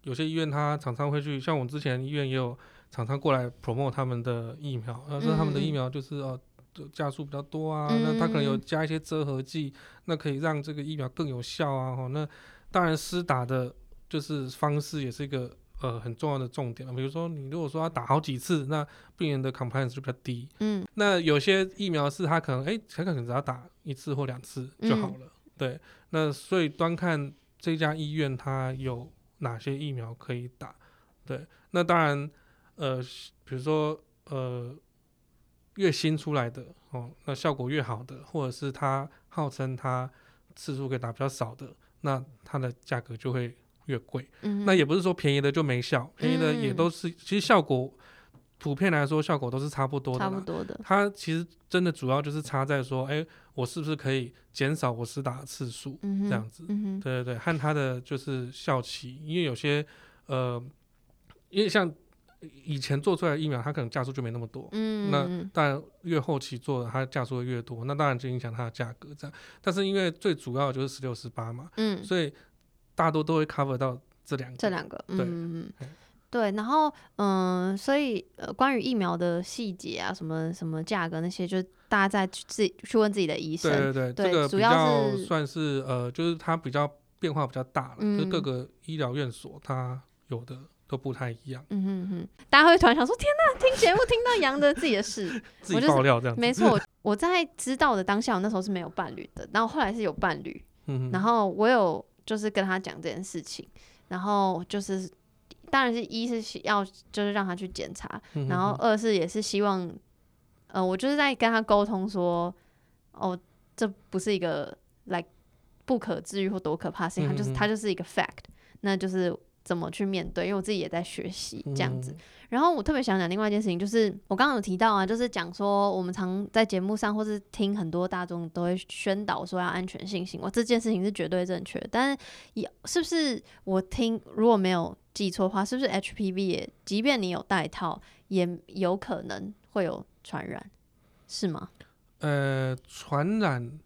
有些医院它常常会去，像我们之前医院也有常常过来 promote 他们的疫苗，呃，说他们的疫苗就是哦，价数比较多啊，嗯、那它可能有加一些遮合剂，那可以让这个疫苗更有效啊。哈，那当然施打的就是方式也是一个呃很重要的重点。比如说你如果说要打好几次，那病人的 compliance 就比较低。嗯，那有些疫苗是他可能哎，他可能只要打一次或两次就好了。嗯对，那所以端看这家医院它有哪些疫苗可以打。对，那当然，呃，比如说呃，越新出来的哦，那效果越好的，或者是它号称它次数可以打比较少的，那它的价格就会越贵。嗯，那也不是说便宜的就没效，便宜的也都是，嗯、其实效果。普遍来说，效果都是差不多的。差不多的。它其实真的主要就是差在说，哎、欸，我是不是可以减少我施打的次数，嗯、这样子。嗯、哼对对对，和它的就是效期，因为有些呃，因为像以前做出来的疫苗，它可能价数就没那么多。嗯。那当然越后期做的，它价数会越多，那当然就影响它的价格这样。但是因为最主要就是十六十八嘛，嗯，所以大多都会 cover 到这两个。这两个。对。嗯对，然后嗯，所以呃，关于疫苗的细节啊，什么什么价格那些，就大家再去自己去问自己的医生。对对对，对这个主要是算是呃，就是它比较变化比较大了，嗯、就是各个医疗院所它有的都不太一样。嗯哼哼，大家会突然想说：天哪，听节目听到杨的自己的事，自己爆料这样子。没错，我在知道的当下，我那时候是没有伴侣的，然后后来是有伴侣，嗯、哼然后我有就是跟他讲这件事情，然后就是。当然是一是要就是让他去检查，然后二是也是希望，呃，我就是在跟他沟通说，哦，这不是一个 like 不可治愈或多可怕的事情，它就是它就是一个 fact，那就是。怎么去面对？因为我自己也在学习这样子。嗯、然后我特别想讲另外一件事情，就是我刚刚有提到啊，就是讲说我们常在节目上或是听很多大众都会宣导说要安全性行为，这件事情是绝对正确的。但是也是不是我听如果没有记错话，是不是 HPV 也即便你有戴套，也有可能会有传染，是吗？呃，传染，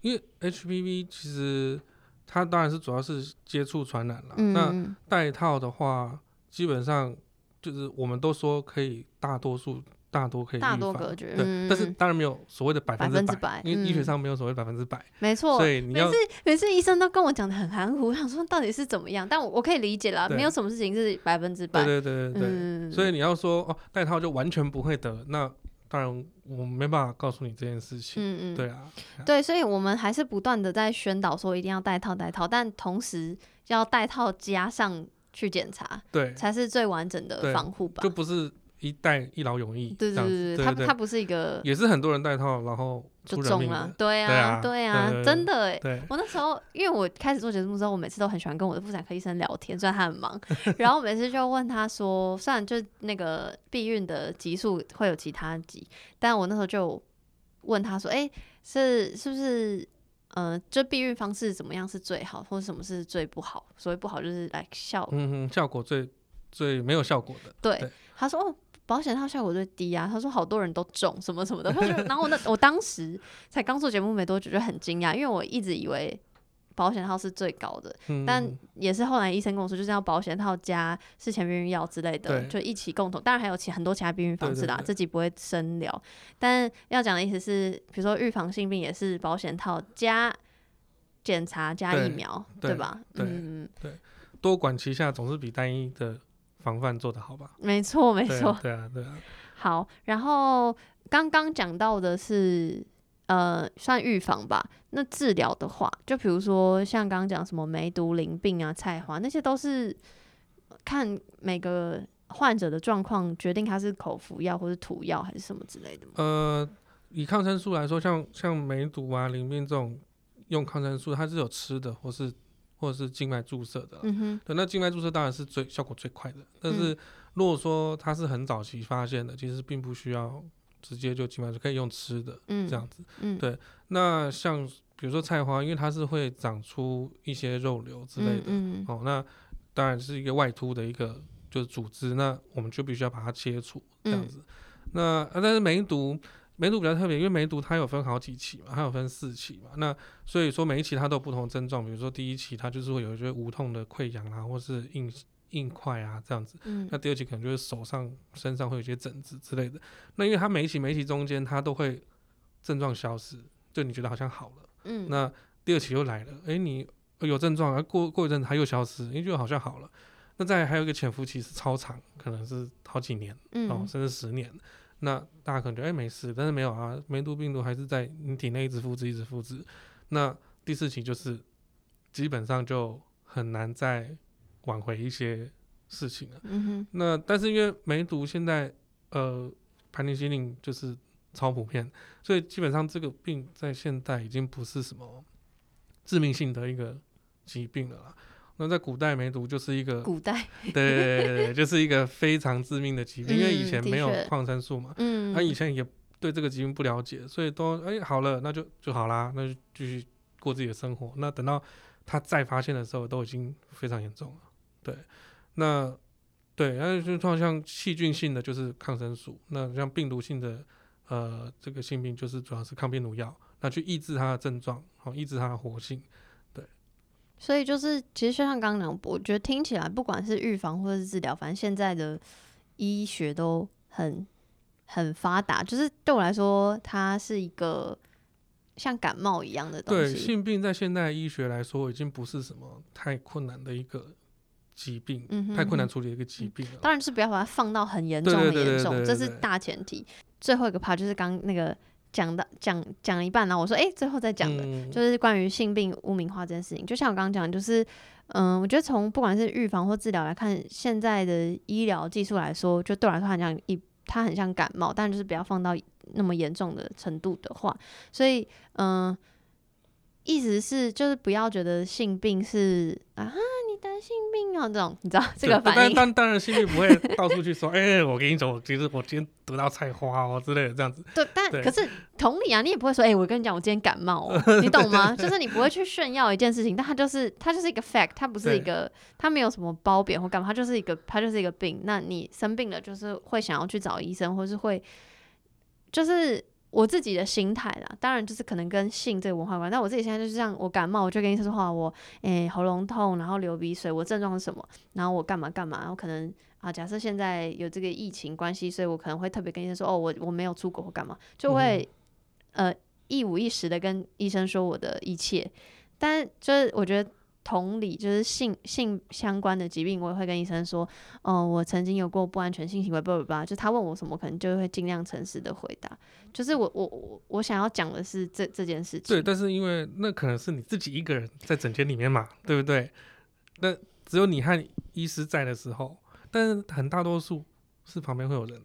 因为 HPV 其实。它当然是主要是接触传染了。嗯、那戴套的话，基本上就是我们都说可以，大多数大多可以大多隔绝。对，嗯、但是当然没有所谓的百分之百，百因为医学上没有所谓百分之百。没错。所以你要每次每次医生都跟我讲的很含糊，我想说到底是怎么样？但我我可以理解啦，没有什么事情是百分之百。对对对对对。嗯、所以你要说哦，戴套就完全不会得那。当然，我没办法告诉你这件事情。嗯嗯，对啊，对，所以我们还是不断的在宣导说一定要戴套戴套，但同时要戴套加上去检查，对，才是最完整的防护吧。就不是一戴一劳永逸。对对对对，它它不是一个，也是很多人戴套然后就中了。对啊对啊，真的哎。我那时候因为我开始做节目之后，我每次都很喜欢跟我的妇产科医生聊天，虽然他很忙，然后每次就问他说，虽然就那个避孕的集数会有其他集，但我那时候就问他说，哎，是是不是呃，就避孕方式怎么样是最好，或者什么是最不好？所谓不好就是来效，嗯效果最最没有效果的。对，他说哦。保险套效果最低啊！他说好多人都中什么什么的，然后我那 我当时才刚做节目没多久，就很惊讶，因为我一直以为保险套是最高的，嗯、但也是后来医生跟我说，就是要保险套加事前避孕药之类的，就一起共同。当然还有其很多其他避孕方式啦，自己不会深聊。但要讲的意思是，比如说预防性病也是保险套加检查加疫苗，对，对吧？对嗯对，多管齐下总是比单一的。防范做得好吧？没错，没错。对啊，对啊。对啊，好，然后刚刚讲到的是，呃，算预防吧。那治疗的话，就比如说像刚刚讲什么梅毒、淋病啊、菜花，那些都是看每个患者的状况决定他是口服药或是涂药还是什么之类的。呃，以抗生素来说，像像梅毒啊、淋病这种用抗生素，它是有吃的或是。或者是静脉注射的，嗯哼，对，那静脉注射当然是最效果最快的。但是如果说它是很早期发现的，其实并不需要直接就静脉，就可以用吃的，嗯，这样子，嗯，对。那像比如说菜花，因为它是会长出一些肉瘤之类的，嗯，哦，那当然是一个外凸的一个就是组织，那我们就必须要把它切除这样子。那啊，但是梅毒。梅毒比较特别，因为梅毒它有分好几期嘛，它有分四期嘛，那所以说每一期它都有不同的症状，比如说第一期它就是会有一些无痛的溃疡啊，或是硬硬块啊这样子，嗯、那第二期可能就是手上、身上会有一些疹子之类的，那因为它每一期每一期中间它都会症状消失，就你觉得好像好了，嗯，那第二期又来了，诶、欸，你有症状，而过过一阵子它又消失，你觉得好像好了，那再还有一个潜伏期是超长，可能是好几年，嗯、哦，甚至十年。那大家可能觉得哎、欸、没事，但是没有啊，梅毒病毒还是在你体内一直复制，一直复制。那第四期就是基本上就很难再挽回一些事情了。嗯哼。那但是因为梅毒现在呃盘尼西林就是超普遍，所以基本上这个病在现代已经不是什么致命性的一个疾病了啦。那在古代，梅毒就是一个古代，对对对对，就是一个非常致命的疾病，嗯、因为以前没有抗生素嘛，嗯，他以前也对这个疾病不了解，所以都哎、欸、好了，那就就好啦，那就继续过自己的生活。那等到他再发现的时候，都已经非常严重了。对，那对，那就像像细菌性的就是抗生素，那像病毒性的呃这个性病就是主要是抗病毒药，那去抑制它的症状，好抑制它的活性。所以就是，其实就像刚刚讲，我觉得听起来，不管是预防或者是治疗，反正现在的医学都很很发达。就是对我来说，它是一个像感冒一样的东西。对，性病在现代医学来说，已经不是什么太困难的一个疾病，嗯、哼哼太困难处理的一个疾病了。当然是不要把它放到很严重、很严重，这是大前提。最后一个 part 就是刚那个。讲的讲讲一半，然后我说，哎、欸，最后再讲的，嗯、就是关于性病污名化这件事情。就像我刚刚讲，就是嗯，我觉得从不管是预防或治疗来看，现在的医疗技术来说，就对我来说很像一，它很像感冒，但就是不要放到那么严重的程度的话，所以嗯。意思是，就是不要觉得性病是啊，你得性病啊这种，你知道这个反应。但当然，性病不会到处去说，哎、欸，我跟你讲，其实我今天得到菜花哦之类的这样子。对，但可是同理啊，你也不会说，哎、欸，我跟你讲，我今天感冒哦，你懂吗？就是你不会去炫耀一件事情，但它就是它就是一个 fact，它不是一个，它没有什么褒贬或干嘛，它就是一个，它就是一个病。那你生病了，就是会想要去找医生，或是会，就是。我自己的心态啦，当然就是可能跟性这个文化有关。但我自己现在就是这样，我感冒我就跟医生说话，我诶、欸、喉咙痛，然后流鼻水，我症状是什么？然后我干嘛干嘛？然后可能啊，假设现在有这个疫情关系，所以我可能会特别跟医生说，哦，我我没有出国或干嘛，就会、嗯、呃一五一十的跟医生说我的一切。但就是我觉得。同理，就是性性相关的疾病，我也会跟医生说，哦、呃，我曾经有过不安全性行为，不不不，就他问我什么，可能就会尽量诚实的回答。就是我我我我想要讲的是这这件事情。对，但是因为那可能是你自己一个人在诊间里面嘛，对不对？那只有你和医师在的时候，但是很大多数是旁边会有人。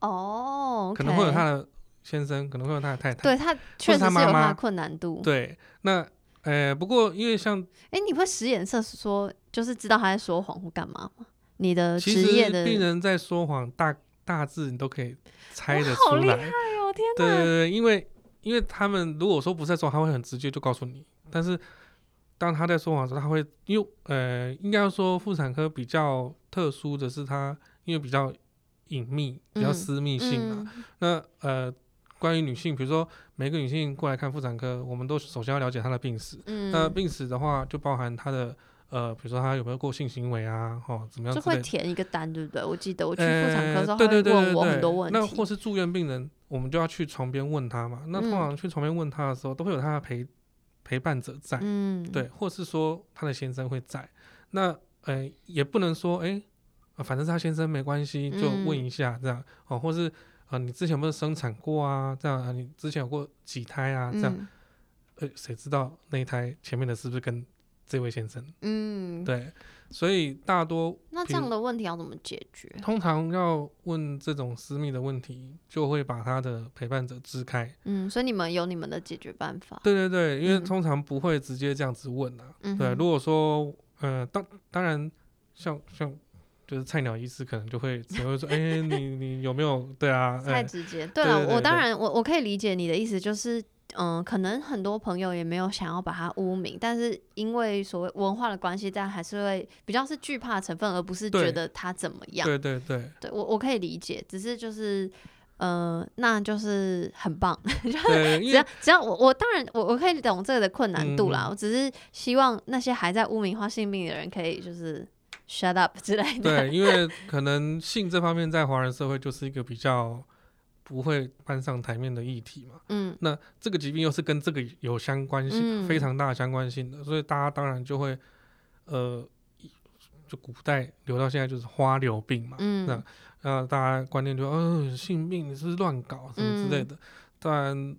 哦，okay、可能会有他的先生，可能会有他的太太，对他确实是有他的困难度。对，那。哎、欸，不过因为像哎、欸，你会使眼色说，就是知道他在说谎或干嘛吗？你的职业的病人在说谎，大大致你都可以猜得出来。好厉害哦！天哪！对对对，因为因为他们如果说不在说谎，他会很直接就告诉你。但是当他在说谎的时候，他会因为呃，应该说妇产科比较特殊的是，他因为比较隐秘、比较私密性嘛。嗯、那呃。关于女性，比如说每个女性过来看妇产科，我们都首先要了解她的病史。嗯，那病史的话，就包含她的呃，比如说她有没有过性行为啊，哦，怎么样？就会填一个单，对不对？我记得我去妇产科的时候，对对对，问我很多问题。那或是住院病人，我们就要去床边问他嘛。那通常去床边问他的时候，都会有他的陪陪伴者在。嗯，对，或是说他的先生会在。那呃，也不能说哎、欸，反正是他先生没关系，就问一下这样哦，或是。啊，你之前有没有生产过啊？这样啊，你之前有过几胎啊？这样，呃、嗯，谁知道那一胎前面的是不是跟这位先生？嗯，对，所以大多那这样的问题要怎么解决？通常要问这种私密的问题，就会把他的陪伴者支开。嗯，所以你们有你们的解决办法？对对对，因为通常不会直接这样子问啊。嗯、对，如果说，呃，当当然像像。就是菜鸟医师可能就会只会说，哎、欸，你你有没有？对啊，太直接。对了，我当然我我可以理解你的意思，就是嗯，可能很多朋友也没有想要把它污名，但是因为所谓文化的关系，但还是会比较是惧怕成分，而不是觉得他怎么样。对对对，对我我可以理解，只是就是呃，那就是很棒，就是只要只要我我当然我我可以懂这个的困难度啦，嗯、我只是希望那些还在污名化性病的人可以就是。Shut up 之类的。对，因为可能性这方面在华人社会就是一个比较不会搬上台面的议题嘛。嗯。那这个疾病又是跟这个有相关性，嗯、非常大的相关性的，所以大家当然就会，呃，就古代留到现在就是花柳病嘛。嗯。那那大家观念就哦，性病你是乱搞什么之类的？嗯、当然，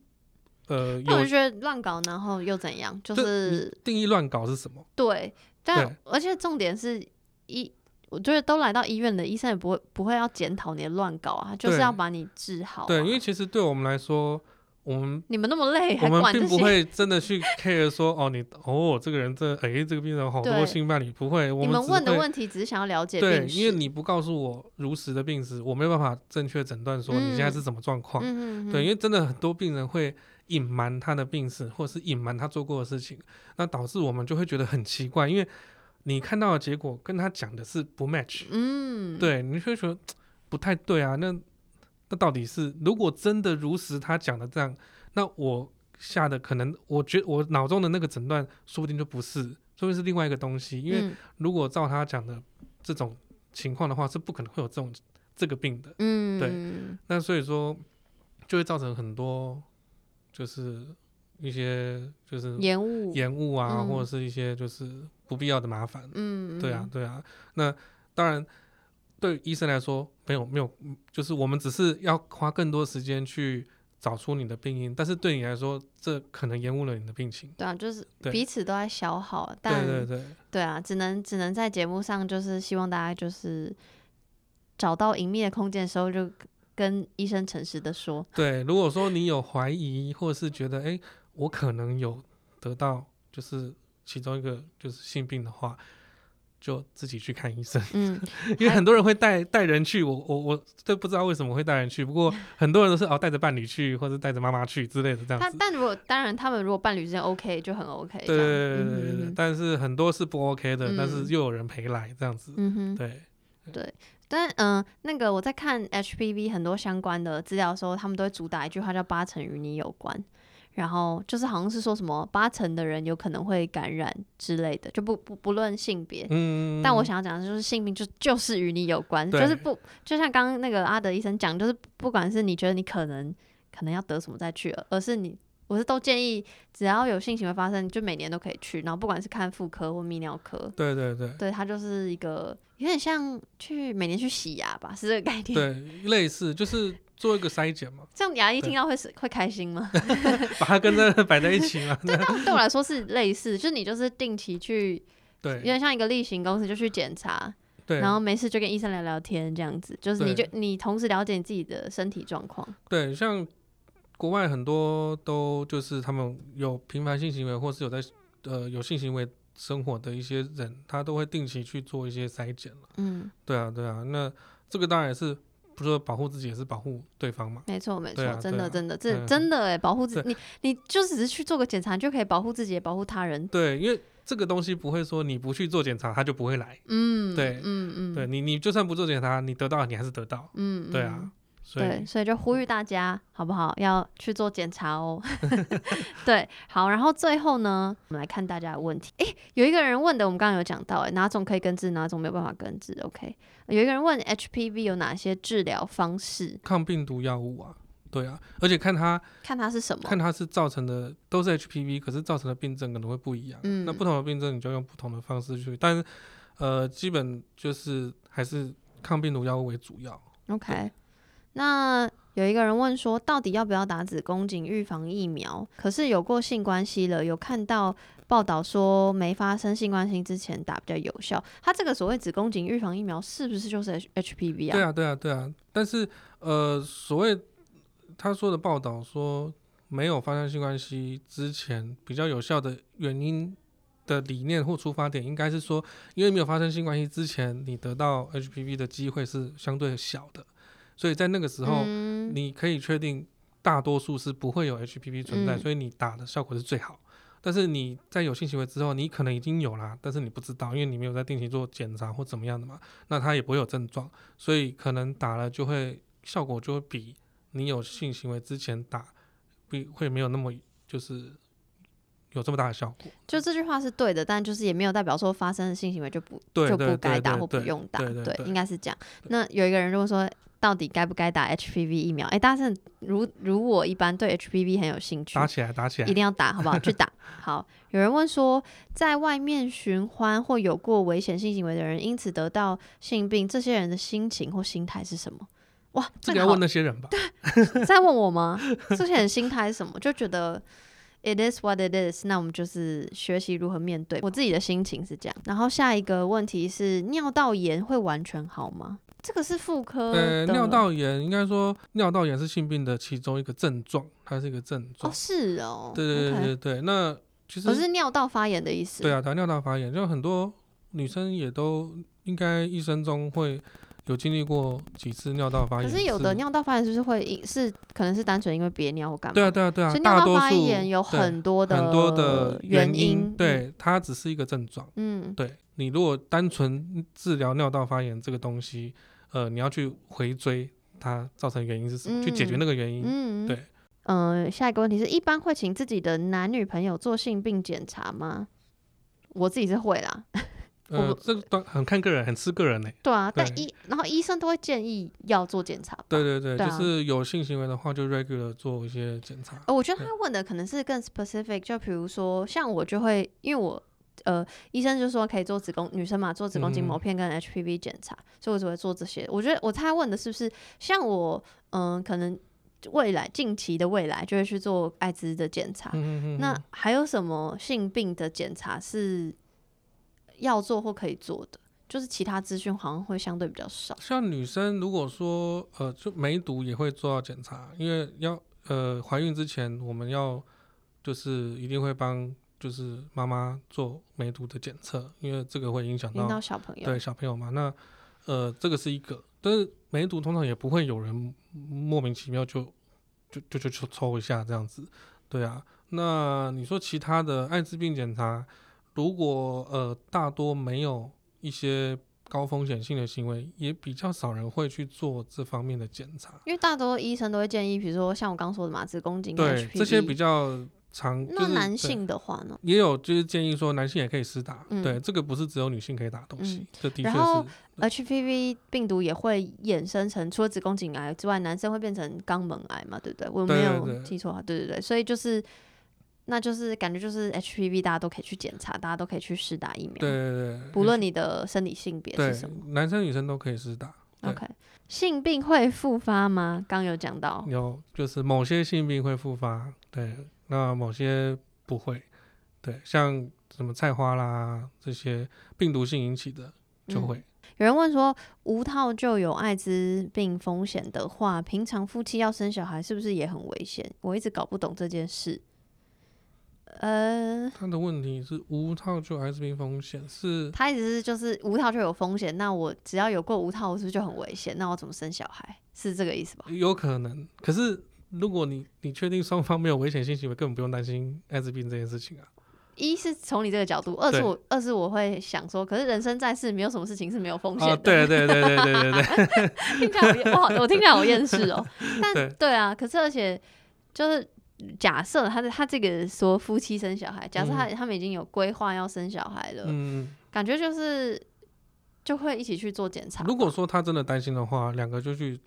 呃，那我就觉得乱搞，然后又怎样？就是定义乱搞是什么？对，但而且重点是。医，我觉得都来到医院的医生也不会不会要检讨你的乱搞啊，就是要把你治好啊。对，因为其实对我们来说，我们你们那么累，我们并不会真的去 care 说哦，你哦这个人这哎这个病人好多性伴侣不会，我们你们问的问题只是想要了解。对，因为你不告诉我如实的病史，我没有办法正确诊断说你现在是什么状况。嗯，对，因为真的很多病人会隐瞒他的病史，或者是隐瞒他做过的事情，那导致我们就会觉得很奇怪，因为。你看到的结果跟他讲的是不 match，嗯，对，你会觉得不太对啊。那那到底是如果真的如实他讲的这样，那我下的可能，我觉我脑中的那个诊断说不定就不是，说不定是另外一个东西。因为如果照他讲的这种情况的话，是不可能会有这种这个病的，嗯，对。那所以说就会造成很多就是。一些就是延误、延误啊，嗯、或者是一些就是不必要的麻烦。嗯，对啊，对啊。那当然，对医生来说，没有没有，就是我们只是要花更多时间去找出你的病因，但是对你来说，这可能延误了你的病情。对啊，就是彼此都在消耗，但对对对，对啊，只能只能在节目上，就是希望大家就是找到隐秘的空间的时候，就跟医生诚实的说。对，如果说你有怀疑，或者是觉得，哎，我可能有得到，就是其中一个就是性病的话。就自己去看医生，嗯，因为很多人会带带人去，我我我都不知道为什么会带人去，不过 很多人都是哦带着伴侣去，或者带着妈妈去之类的这样子。但但如果当然他们如果伴侣之间 OK 就很 OK，对对对对对，但是很多是不 OK 的，嗯、但是又有人陪来这样子，嗯哼，对对，但嗯、呃、那个我在看 HPV 很多相关的资料的时候，他们都会主打一句话叫八成与你有关。然后就是好像是说什么八成的人有可能会感染之类的，就不不不论性别。嗯。但我想要讲的就是性病就就是与你有关，就是不就像刚刚那个阿德医生讲，就是不管是你觉得你可能可能要得什么再去，而是你我是都建议只要有性行为发生，就每年都可以去，然后不管是看妇科或泌尿科。对对对。对，它就是一个有点像去每年去洗牙吧，是这个概念。对，类似就是。做一个筛检嘛，这样牙医听到会是会开心吗？把它跟这摆在一起嘛。对，对我来说是类似，就是你就是定期去，对，有点像一个例行公司就去检查，对，然后没事就跟医生聊聊天这样子，就是你就你同时了解你自己的身体状况。对，像国外很多都就是他们有频繁性行为或是有在呃有性行为生活的一些人，他都会定期去做一些筛检了。嗯，对啊，对啊，那这个当然也是。不是说保护自己也是保护对方嘛？没错没错，真的真的这真的哎，保护自己，你你就只是去做个检查，就可以保护自己也保护他人。对，因为这个东西不会说你不去做检查，他就不会来。嗯，对，嗯嗯，对你你就算不做检查，你得到你还是得到。嗯，对啊。对，所以就呼吁大家，好不好？要去做检查哦。对，好，然后最后呢，我们来看大家的问题。诶，有一个人问的，我们刚刚有讲到，诶，哪种可以根治，哪种没有办法根治？OK，有一个人问 HPV 有哪些治疗方式？抗病毒药物啊，对啊，而且看它，看它是什么，看它是造成的都是 HPV，可是造成的病症可能会不一样。嗯，那不同的病症你就用不同的方式去，但是呃，基本就是还是抗病毒药物为主要。OK。那有一个人问说，到底要不要打子宫颈预防疫苗？可是有过性关系了，有看到报道说没发生性关系之前打比较有效。他这个所谓子宫颈预防疫苗是不是就是 H H P V 啊？对啊，对啊，对啊。但是呃，所谓他说的报道说没有发生性关系之前比较有效的原因的理念或出发点，应该是说，因为没有发生性关系之前，你得到 HPV 的机会是相对小的。所以在那个时候，嗯、你可以确定大多数是不会有 HPV 存在，嗯、所以你打的效果是最好。但是你在有性行为之后，你可能已经有了，但是你不知道，因为你没有在定期做检查或怎么样的嘛，那它也不会有症状，所以可能打了就会效果就会比你有性行为之前打比会没有那么就是有这么大的效果。就这句话是对的，但就是也没有代表说发生的性行为就不就不该打或不用打，对，应该是这样。那有一个人如果说。到底该不该打 HPV 疫苗？哎、欸，大家是如如我一般对 HPV 很有兴趣，打起来，打起来，一定要打，好不好？去打。好，有人问说，在外面寻欢或有过危险性行为的人，因此得到性病，这些人的心情或心态是什么？哇，这个要问那些人吧？对，在问我吗？这些人心态是什么？就觉得 it is what it is，那我们就是学习如何面对。我自己的心情是这样。然后下一个问题是，尿道炎会完全好吗？这个是妇科。呃，尿道炎应该说尿道炎是性病的其中一个症状，它是一个症状。哦，是哦。对对对对.那其实不是尿道发炎的意思。对啊，它尿道发炎，就很多女生也都应该一生中会有经历过几次尿道发炎。可是有的尿道发炎就是会是可能是单纯因为憋尿或干嘛？对啊对啊对啊。所以尿道发炎有很多的很多的原因，原因对，它只是一个症状。嗯，对。你如果单纯治疗尿道发炎这个东西，呃，你要去回追它造成原因是什么，嗯、去解决那个原因。嗯，对。嗯、呃，下一个问题是一般会请自己的男女朋友做性病检查吗？我自己是会啦。呃，这个很看个人，很吃个人呢。对啊，对但医然后医生都会建议要做检查。对对对，就是有性行为的话，就 regular 做一些检查。呃，我觉得他问的可能是更 specific，就比如说像我就会，因为我。呃，医生就说可以做子宫女生嘛，做子宫颈膜片跟 HPV 检查，嗯、所以我只会做这些。我觉得我他问的是不是像我，嗯、呃，可能未来近期的未来就会去做艾滋的检查。那还有什么性病的检查是要做或可以做的？就是其他资讯好像会相对比较少。像女生如果说呃，就梅毒也会做到检查，因为要呃怀孕之前我们要就是一定会帮就是妈妈做梅毒的检测，因为这个会影响到，到小朋友。对小朋友嘛，那呃这个是一个，但是梅毒通常也不会有人莫名其妙就就就就抽一下这样子，对啊。那你说其他的艾滋病检查，如果呃大多没有一些高风险性的行为，也比较少人会去做这方面的检查，因为大多医生都会建议，比如说像我刚说的嘛，子宫颈对这些比较。长，那男性的话呢？也有就是建议说男性也可以施打，嗯、对，这个不是只有女性可以打东西，嗯、这的确是。然后 HPV 病毒也会衍生成除了子宫颈癌之外，男生会变成肛门癌嘛？对不对？我没有记错啊？对对对，所以就是，那就是感觉就是 HPV 大家都可以去检查，大家都可以去施打疫苗，对对对，不论你的生理性别是什么，男生女生都可以施打。OK，性病会复发吗？刚有讲到，有，就是某些性病会复发，对。那某些不会，对，像什么菜花啦这些病毒性引起的就会。嗯、有人问说，无套就有艾滋病风险的话，平常夫妻要生小孩是不是也很危险？我一直搞不懂这件事。呃，他的问题是无套就有艾滋病风险，是他意思是就是无套就有风险，那我只要有过无套，我是不是就很危险？那我怎么生小孩？是这个意思吧？有可能，可是。如果你你确定双方没有危险性行为，根本不用担心艾滋病这件事情啊。一是从你这个角度，二是我二是我会想说，可是人生在世，没有什么事情是没有风险的。哦、对对对对对对对，听起来好，我听起来好厌世哦。但对，对啊，可是而且就是假设他的他这个说夫妻生小孩，假设他、嗯、他们已经有规划要生小孩了，嗯，感觉就是就会一起去做检查。如果说他真的担心的话，两个就去。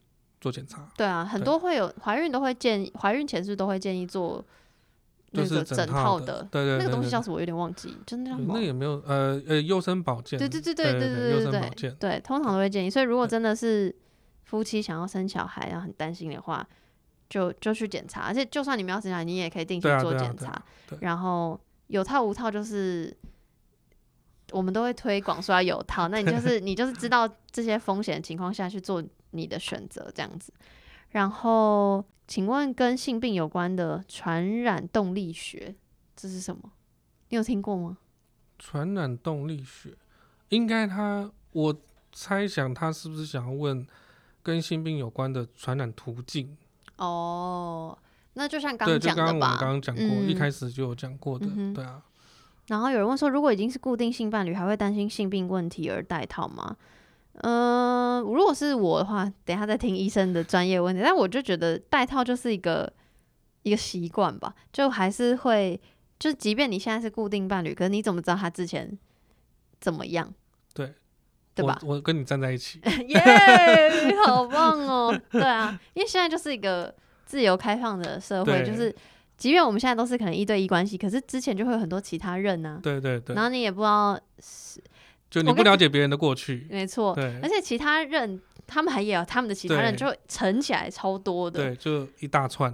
做检查，对啊，很多会有怀孕都会建议，怀孕前是是都会建议做那个整套的，对对，那个东西叫什么？我有点忘记，真的那也没有，呃呃，优生保健，对对对对对对对对对，通常都会建议。所以如果真的是夫妻想要生小孩，然后很担心的话，就就去检查。而且就算你们要生小孩，你也可以定期做检查。然后有套无套就是我们都会推广说要有套，那你就 是你就是知道这些风险的情况下去做。你的选择这样子，然后请问跟性病有关的传染动力学，这是什么？你有听过吗？传染动力学，应该他，我猜想他是不是想要问跟性病有关的传染途径？哦，那就像刚刚讲的吧，刚刚我们刚刚讲过，嗯、一开始就有讲过的，嗯、对啊。然后有人问说，如果已经是固定性伴侣，还会担心性病问题而戴套吗？嗯、呃，如果是我的话，等一下再听医生的专业问题。但我就觉得戴套就是一个一个习惯吧，就还是会，就即便你现在是固定伴侣，可是你怎么知道他之前怎么样？对，对吧？我，我跟你站在一起，耶，yeah, 你好棒哦！对啊，因为现在就是一个自由开放的社会，就是即便我们现在都是可能一对一关系，可是之前就会有很多其他人呢、啊。对对对，然后你也不知道是。就你不了解别人的过去，没错，对，而且其他人他们还有他们的其他人，就乘起来超多的，对，就一大串，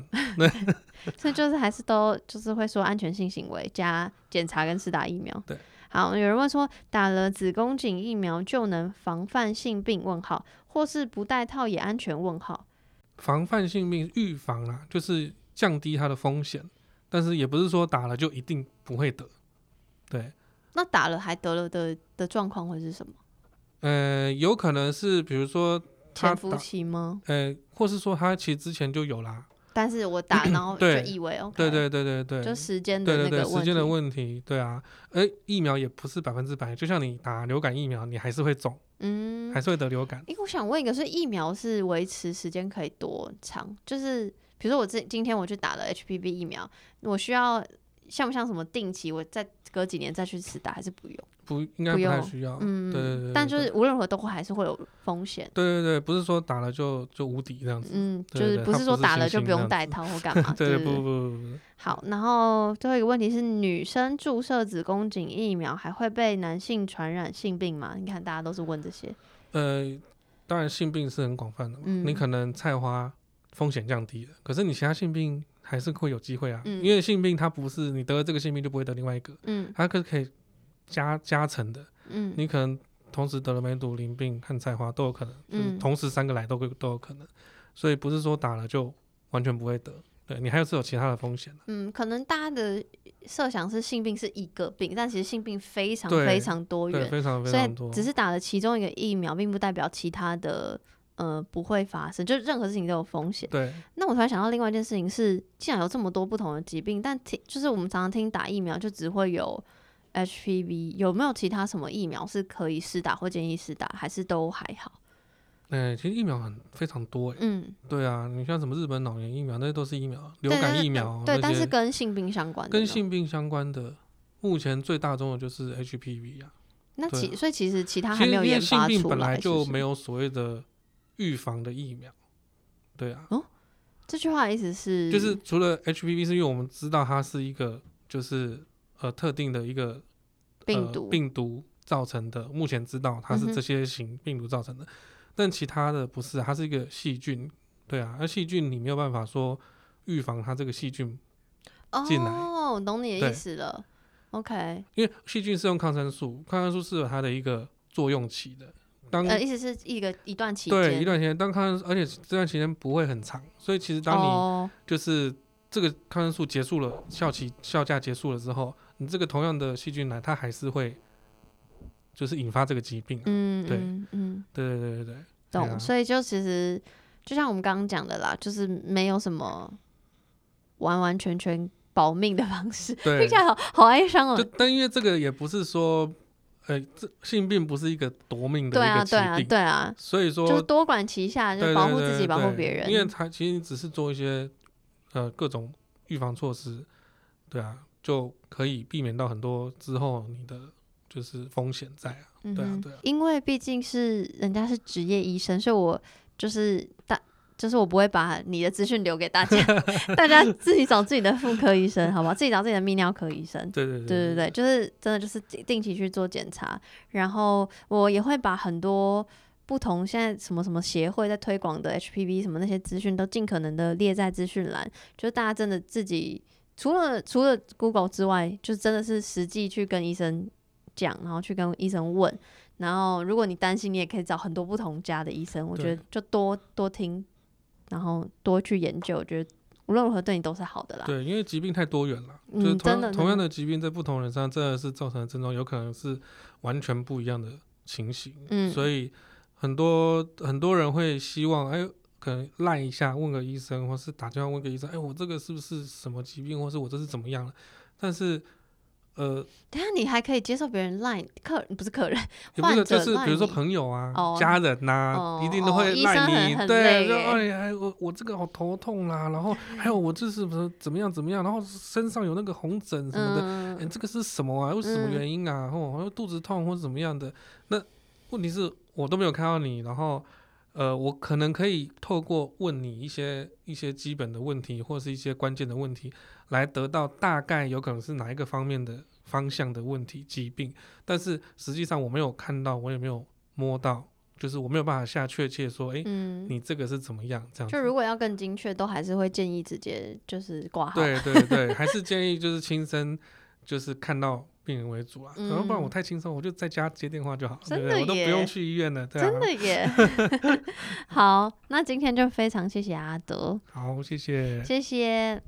所以就是还是都就是会说安全性行为加检查跟施打疫苗，对，好，有人问说打了子宫颈疫苗就能防范性病？问号，或是不戴套也安全？问号，防范性病预防啦，就是降低它的风险，但是也不是说打了就一定不会得，对。那打了还得了的的状况会是什么？呃，有可能是比如说潜伏期吗？呃，或是说他其实之前就有啦，但是我打 然后就以为 OK，对对对对对，就时间的那个时间的问题，对啊，哎，疫苗也不是百分之百，就像你打流感疫苗，你还是会肿，嗯，还是会得流感。哎，我想问一个，是疫苗是维持时间可以多长？就是比如说我今今天我去打了 HPV 疫苗，我需要像不像什么定期我在。隔几年再去施打还是不用？不应该不太需要。嗯，对对对。但就是无论如何都会还是会有风险。对对对，不是说打了就就无敌这样子。嗯，就是不是说打了就不用戴套或干嘛。对不不不。好，然后最后一个问题是：女生注射子宫颈疫苗还会被男性传染性病吗？你看大家都是问这些。呃，当然性病是很广泛的。嗯。你可能菜花风险降低了。可是你其他性病还是会有机会啊，嗯、因为性病它不是你得了这个性病就不会得另外一个，嗯，它可可以加加成的，嗯，你可能同时得了梅毒、淋病和菜花都有可能，就是同时三个来都会都有可能，所以不是说打了就完全不会得。对，你还有是有其他的风险。嗯，可能大家的设想是性病是一个病，但其实性病非常非常多元，非常非常多。所以只是打了其中一个疫苗，并不代表其他的呃不会发生，就任何事情都有风险。对。那我突然想到另外一件事情是，既然有这么多不同的疾病，但听就是我们常常听打疫苗就只会有 HPV，有没有其他什么疫苗是可以试打或建议试打，还是都还好？哎、欸，其实疫苗很非常多。嗯，对啊，你像什么日本脑炎疫苗，那些都是疫苗，流感疫苗。对，但是跟性病相关的。跟性病相关的，目前最大宗的就是 HPV 啊。那其、啊、所以其实其他还没有研发出来。性病本来就没有所谓的预防的疫苗。对啊。哦，这句话的意思是？就是除了 HPV，是因为我们知道它是一个，就是呃特定的一个、呃、病毒病毒造成的，目前知道它是这些型病毒造成的。嗯但其他的不是，它是一个细菌，对啊，而细菌你没有办法说预防它这个细菌进来。哦，懂你的意思了。OK，因为细菌是用抗生素，抗生素是有它的一个作用期的。当呃，意思是一个一段期间，对，一段时间。当抗生素，而且这段期间不会很长，所以其实当你就是这个抗生素结束了，效期效价结束了之后，你这个同样的细菌呢，它还是会。就是引发这个疾病，啊，嗯，对，嗯，对对对对对，懂。啊、所以就其实就像我们刚刚讲的啦，就是没有什么完完全全保命的方式，对，听起来好好哀伤哦。就但因为这个也不是说，这性病不是一个夺命的一个疾病，对啊，对啊，对啊。所以说，就是多管齐下，就保护自己，保护别人。因为他其实只是做一些呃各种预防措施，对啊，就可以避免到很多之后你的。就是风险在啊，对啊，对啊，因为毕竟是人家是职业医生，所以我就是大，就是我不会把你的资讯留给大家，大家自己找自己的妇科医生，好不好？自己找自己的泌尿科医生，对对对，对对对，就是真的就是定期去做检查，然后我也会把很多不同现在什么什么协会在推广的 HPV 什么那些资讯都尽可能的列在资讯栏，就是大家真的自己除了除了 Google 之外，就真的是实际去跟医生。讲，然后去跟医生问，然后如果你担心，你也可以找很多不同家的医生。我觉得就多多听，然后多去研究，我觉得无论如何对你都是好的啦。对，因为疾病太多元了，嗯，就是同同样的疾病在不同人身上真的是造成的症状有可能是完全不一样的情形。嗯，所以很多很多人会希望，哎，可能赖一下问个医生，或是打电话问个医生，哎，我这个是不是什么疾病，或是我这是怎么样了？但是。呃，等下你还可以接受别人赖客人，不是客人，也不是就是比如说朋友啊、哦、家人呐、啊哦，一定都会赖你，哦、对，哎呀，我我这个好头痛啦，然后 还有我这是不是怎么样怎么样，然后身上有那个红疹什么的，哎、嗯欸，这个是什么啊？又是什么原因啊？哦、嗯，肚子痛或者怎么样的？那问题是我都没有看到你，然后呃，我可能可以透过问你一些一些基本的问题，或者是一些关键的问题。来得到大概有可能是哪一个方面的方向的问题疾病，但是实际上我没有看到，我也没有摸到，就是我没有办法下确切说，哎、嗯，你这个是怎么样？这样。就如果要更精确，都还是会建议直接就是挂号。对对对，还是建议就是亲身就是看到病人为主啊，然、嗯、后不然我太轻松，我就在家接电话就好，真的对对，我都不用去医院了，对啊、真的耶。好，那今天就非常谢谢阿德，好，谢谢，谢谢。